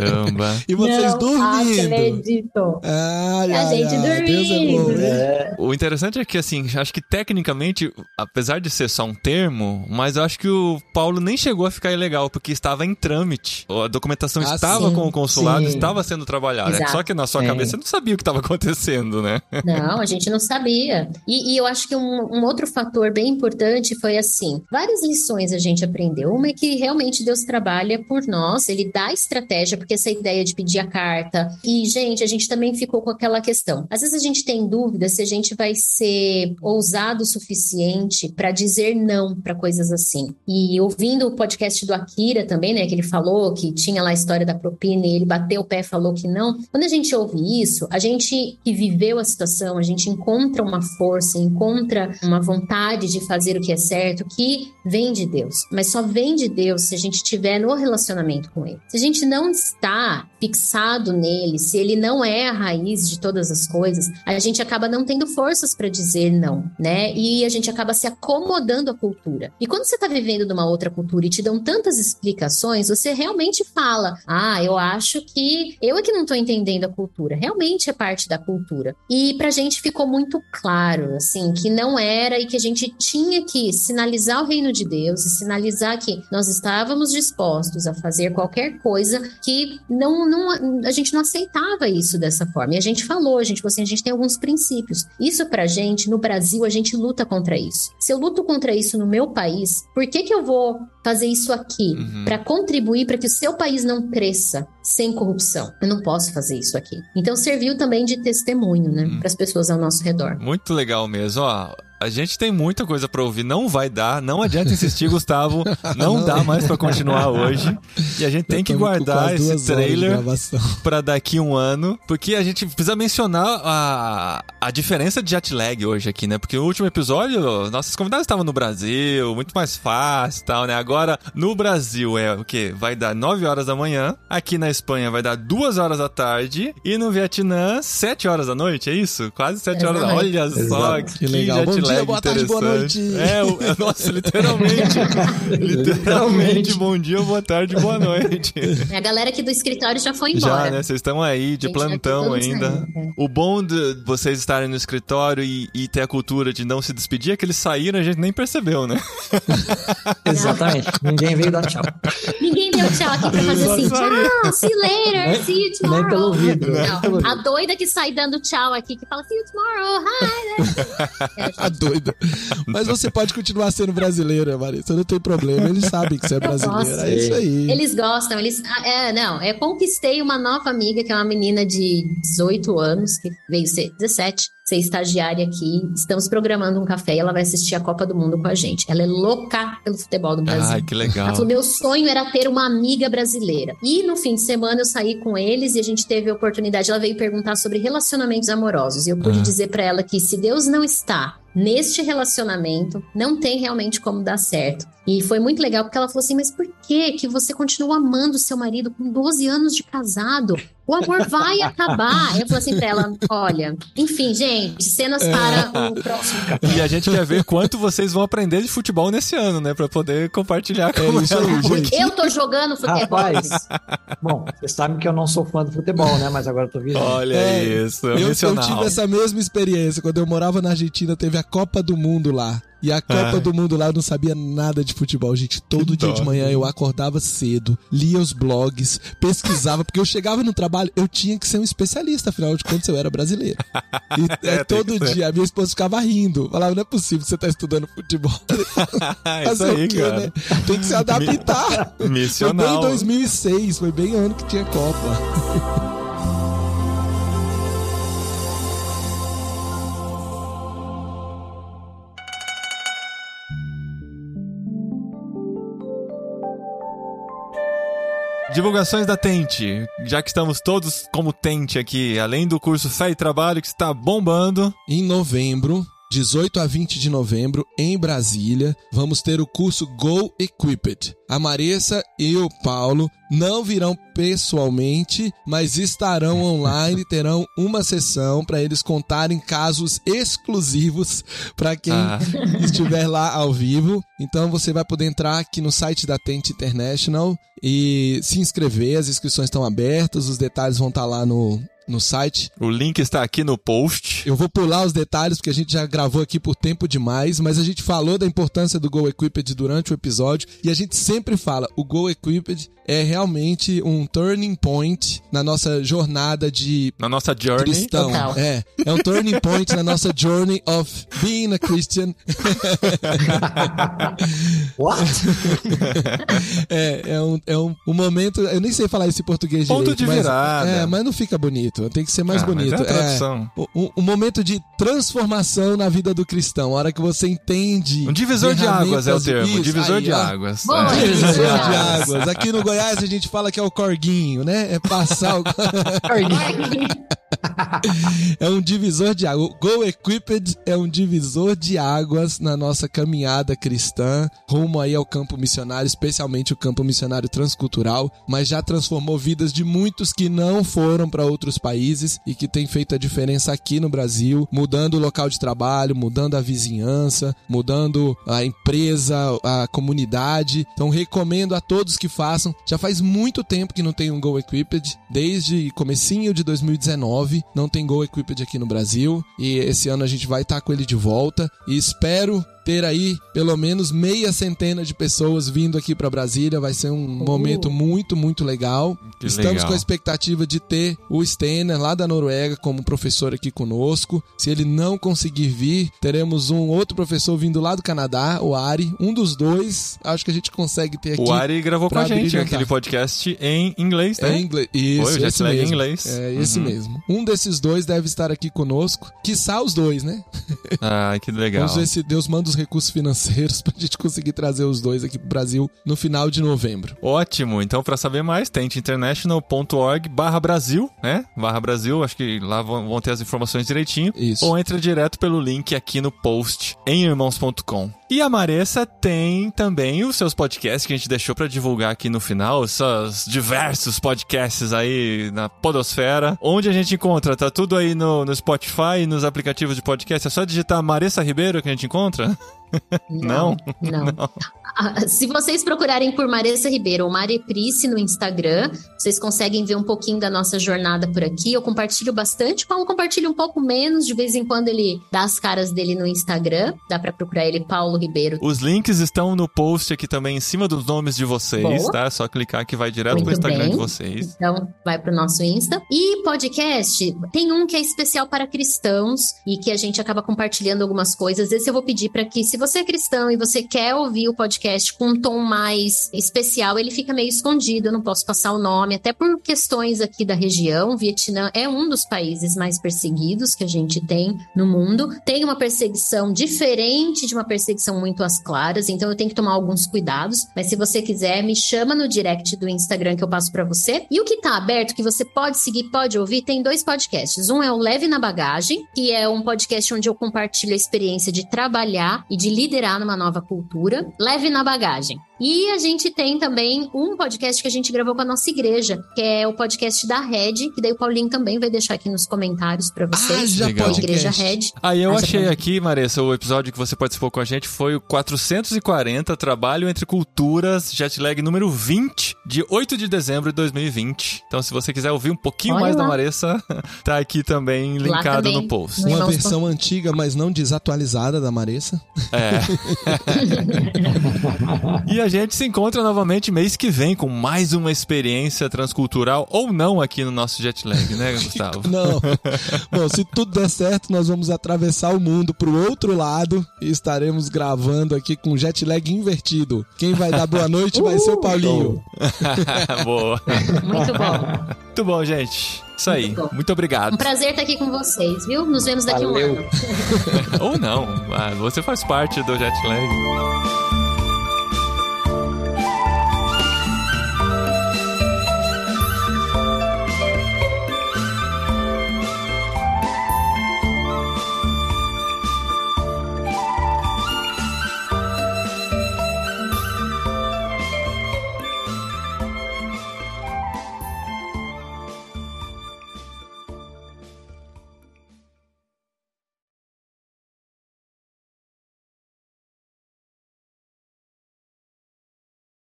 Caramba. E vocês não dormindo. acredito. Ai, A gente é bom, dormindo. É, O interessante é que, assim, acho que tecnicamente, apesar de ser só um termo, mas eu acho que o Paulo nem chegou a ficar ilegal, porque estava em trâmite. A documentação Ah, estava sim. com o consulado, Sim. estava sendo trabalhada. Exato. Só que na sua Sim. cabeça você não sabia o que estava acontecendo, né? Não, a gente não sabia. E, e eu acho que um, um outro fator bem importante foi assim: várias lições a gente aprendeu. Uma é que realmente Deus trabalha por nós, ele dá estratégia, porque essa ideia de pedir a carta. E, gente, a gente também ficou com aquela questão. Às vezes a gente tem dúvida se a gente vai ser ousado o suficiente para dizer não para coisas assim. E ouvindo o podcast do Akira também, né, que ele falou que tinha lá a história da propina e ele bateu o pé e falou que não. Quando a gente ouve isso, a gente que viveu a situação, a gente encontra uma força, encontra uma vontade de fazer o que é certo, que vem de Deus. Mas só vem de Deus se a gente estiver no relacionamento com Ele. Se a gente não está fixado nele, se ele não é a raiz de todas as coisas, a gente acaba não tendo forças para dizer não, né? E a gente acaba se acomodando à cultura. E quando você está vivendo numa outra cultura e te dão tantas explicações, você realmente fala: Ah, eu acho que eu é que não estou entendendo a cultura. Realmente é parte da cultura. E pra gente ficou muito claro, assim, que não era e que a gente tinha que sinalizar o reino de Deus e sinalizar que nós estávamos dispostos a fazer qualquer coisa que não, não a gente não aceitava isso dessa forma. E a gente falou, a gente falou assim, a gente tem alguns princípios. Isso pra gente, no Brasil, a gente luta contra isso. Se eu luto contra isso no meu país, por que que eu vou fazer isso aqui Uhum. para contribuir para que o seu país não cresça sem corrupção? Eu não posso fazer isso aqui. Então serviu também de testemunho, né, Uhum. para as pessoas ao nosso redor. Muito legal mesmo, ó. A gente tem muita coisa pra ouvir, não vai dar, não adianta insistir, Gustavo, não, Não. dá mais pra continuar hoje. E a gente tem que guardar esse trailer pra daqui um ano, porque a gente precisa mencionar a, a diferença de jet lag hoje aqui, né? Porque o último episódio, nossos convidados estavam no Brasil, muito mais fácil e tal, né? Agora, no Brasil é o quê? Vai dar 9 horas da manhã, aqui na Espanha vai dar 2 horas da tarde, e no Vietnã, 7 horas da noite, é isso? Quase 7 horas da Exato. Olha só, Exato. que, Que legal. jet Bom dia, boa tarde, boa noite. É, o- é, nossa, literalmente. literalmente, bom dia, boa tarde, boa noite. A galera aqui do escritório já foi embora. Já, né? Vocês estão aí de já plantão ainda. saindo, é. O bom de vocês estarem no escritório e, e ter a cultura de não se despedir é que eles saíram e a gente nem percebeu, né? exatamente. Ninguém veio dar tchau. Ninguém deu tchau aqui pra fazer assim, tchau, see you later, Nem- see you tomorrow. nem pelo vidro, nem Não, a doida que sai dando tchau aqui, que fala see you tomorrow, hi. né? A doida. Mas você pode continuar sendo brasileira, Marisa. Não tem problema. Eles sabem que você é brasileira. É isso aí. Eles gostam, eles. ah, É, não, eu conquistei uma nova amiga, que é uma menina de 18 anos, que veio ser 17, ser estagiária aqui. Estamos programando um café e ela vai assistir a Copa do Mundo com a gente. Ela é louca pelo futebol do Brasil. Ai, que legal. Ela falou: meu sonho era ter uma amiga brasileira. E no fim de semana eu saí com eles e a gente teve a oportunidade. Ela veio perguntar sobre relacionamentos amorosos. E eu pude Ah. dizer pra ela que se Deus não está neste relacionamento, não tem realmente como dar certo. E foi muito legal porque ela falou assim: Mas por que que você continua amando seu marido com 12 anos de casado? O amor vai acabar. Eu falei assim pra ela: Olha, enfim, gente, cenas para o próximo. E a gente quer ver quanto vocês vão aprender de futebol nesse ano, né? Pra poder compartilhar com É isso ela. aí, gente. Eu tô jogando futebol. Rapaz, bom, vocês sabem que eu não sou fã do futebol, né? mas agora eu tô virando. Olha É, isso, Eu, eu tive essa mesma experiência. Quando eu morava na Argentina, teve tinha Copa do Mundo lá. E a Copa Ai. do Mundo lá eu não sabia nada de futebol, gente. Todo Que dia dó. de manhã eu acordava cedo, lia os blogs, pesquisava, porque eu chegava no trabalho, eu tinha que ser um especialista, afinal de contas eu era brasileiro. E É, é, todo dia a minha esposa ficava rindo. Falava, não é possível que você tá estudando futebol. Fazer aí, o quê, cara. né? Tem que se adaptar. Foi bem em Missional. 2006, foi bem ano que tinha Copa. Divulgações da Tente. Já que estamos todos como Tente aqui, além do curso Fé e Trabalho que está bombando. Em novembro, 18 a 20 de novembro, em Brasília, vamos ter o curso Go Equipped. A Marissa e o Paulo não virão pessoalmente, mas estarão online, terão uma sessão para eles contarem casos exclusivos para quem Ah. estiver lá ao vivo. Então você vai poder entrar aqui no site da Tente International e se inscrever. As inscrições estão abertas, os detalhes vão estar lá no, no site. O link está aqui no post. Eu vou pular os detalhes porque a gente já gravou aqui por tempo demais, mas a gente falou da importância do Go Equipped durante o episódio e a gente sempre fala, o Go Equipped é realmente um turning point na nossa jornada de Na nossa journey. cristão. Total. É, é um turning point na nossa journey of being a Christian. What? É, é um, é um, um momento, eu nem sei falar isso em português Ponto direito, de mas, virada. É, mas não fica bonito, tem que ser mais Ah, bonito. é a tradução. um, um momento de transformação na vida do cristão. A hora que você entende. Um divisor de águas é o termo. Isso, divisor aí, de ó. águas. Boa, É. Divisor de águas. Aqui no Goiás a gente fala que é o corguinho, né? É passar o. é um divisor de águas. O Go Equipped é um divisor de águas na nossa caminhada cristã, rumo aí ao campo missionário, especialmente o campo missionário transcultural, mas já transformou vidas de muitos que não foram para outros países e que tem feito a diferença aqui no Brasil, mudando o local de trabalho, mudando a vizinhança, mudando a empresa, a comunidade. Então recomendo a todos que façam. Já faz muito tempo que não tem um Go Equipped, desde comecinho de 2019, não tem Go Equipped aqui no Brasil. E esse ano a gente vai estar com ele de volta. E espero ter aí pelo menos meia centena de pessoas vindo aqui para Brasília. Vai ser um momento muito, muito legal. Que Estamos legal. com a expectativa de ter o Steiner lá da Noruega como professor aqui conosco. Se ele não conseguir vir, teremos um outro professor vindo lá do Canadá, o Ari. Um dos dois, acho que a gente consegue ter aqui. O Ari gravou com pra a gente aquele podcast em inglês, É né? em inglês. Isso, Foi, esse lag em mesmo. inglês. É esse Uhum. mesmo. Um desses dois deve estar aqui conosco. Quiçá os dois, né? Ah, que legal. Vamos ver se Deus manda os recursos financeiros pra gente conseguir trazer os dois aqui pro Brasil no final de novembro. Ótimo. Então, para saber mais, tente international.org barra Brasil, né? Barra Brasil, acho que lá vão, vão ter as informações direitinho. Isso. Ou entra direto pelo link aqui no post em irmãos.com. E a Maressa tem também os seus podcasts que a gente deixou pra divulgar aqui no final, seus diversos podcasts aí na podosfera. Onde a gente encontra? Tá tudo aí no, no Spotify, nos aplicativos de podcast. É só digitar Maressa Ribeiro que a gente encontra? Não? Não. Ah, Se vocês procurarem por Maressa Ribeiro ou Mari Price no Instagram, vocês conseguem ver um pouquinho da nossa jornada por aqui. Eu compartilho bastante, Paulo compartilha um pouco menos, de vez em quando ele dá as caras dele no Instagram. Dá pra procurar ele, Paulo Ribeiro. Os links estão no post aqui também em cima dos nomes de vocês, Boa. tá? É só clicar que vai direto Muito pro Instagram bem. de vocês. Então, vai pro nosso Insta. E podcast, tem um que é especial para cristãos e que a gente acaba compartilhando algumas coisas. Esse eu vou pedir para que, se você é cristão e você quer ouvir o podcast com um tom mais especial, ele fica meio escondido, eu não posso passar o nome, até por questões aqui da região. O Vietnã é um dos países mais perseguidos que a gente tem no mundo. Tem uma perseguição diferente de uma perseguição muito às claras, então eu tenho que tomar alguns cuidados. Mas se você quiser, me chama no direct do Instagram que eu passo para você. E o que tá aberto, que você pode seguir, pode ouvir, tem dois podcasts. Um é o Leve na Bagagem, que é um podcast onde eu compartilho a experiência de trabalhar e de liderar numa nova cultura. Leve na Bagagem. E a gente tem também um podcast que a gente gravou com a nossa igreja, que é o podcast da Red, que daí o Paulinho também vai deixar aqui nos comentários pra vocês. Ah, já Legal. da Igreja. Red. Aí eu Ah, achei aqui, Maressa, o episódio que você participou com a gente foi o 440, Trabalho entre Culturas, Jetlag número 20, de 8 de dezembro de 2020. Então, se você quiser ouvir um pouquinho Olha mais da lá. Maressa, tá aqui também linkado também. no post. Uma Irmãos versão antiga, mas não desatualizada da Maressa. É. e a gente se encontra novamente mês que vem com mais uma experiência transcultural ou não aqui no nosso Jetlag, né, Gustavo? Não. Bom, se tudo der certo, nós vamos atravessar o mundo pro outro lado e estaremos gravando aqui com jet lag invertido. Quem vai dar boa noite vai ser o Paulinho. Boa. Muito bom. Muito bom, gente. Isso aí. Muito. Muito obrigado. Um prazer estar aqui com vocês, viu? Nos vemos daqui a um Valeu. ano. Ou não. Ah, você faz parte do Jetlag.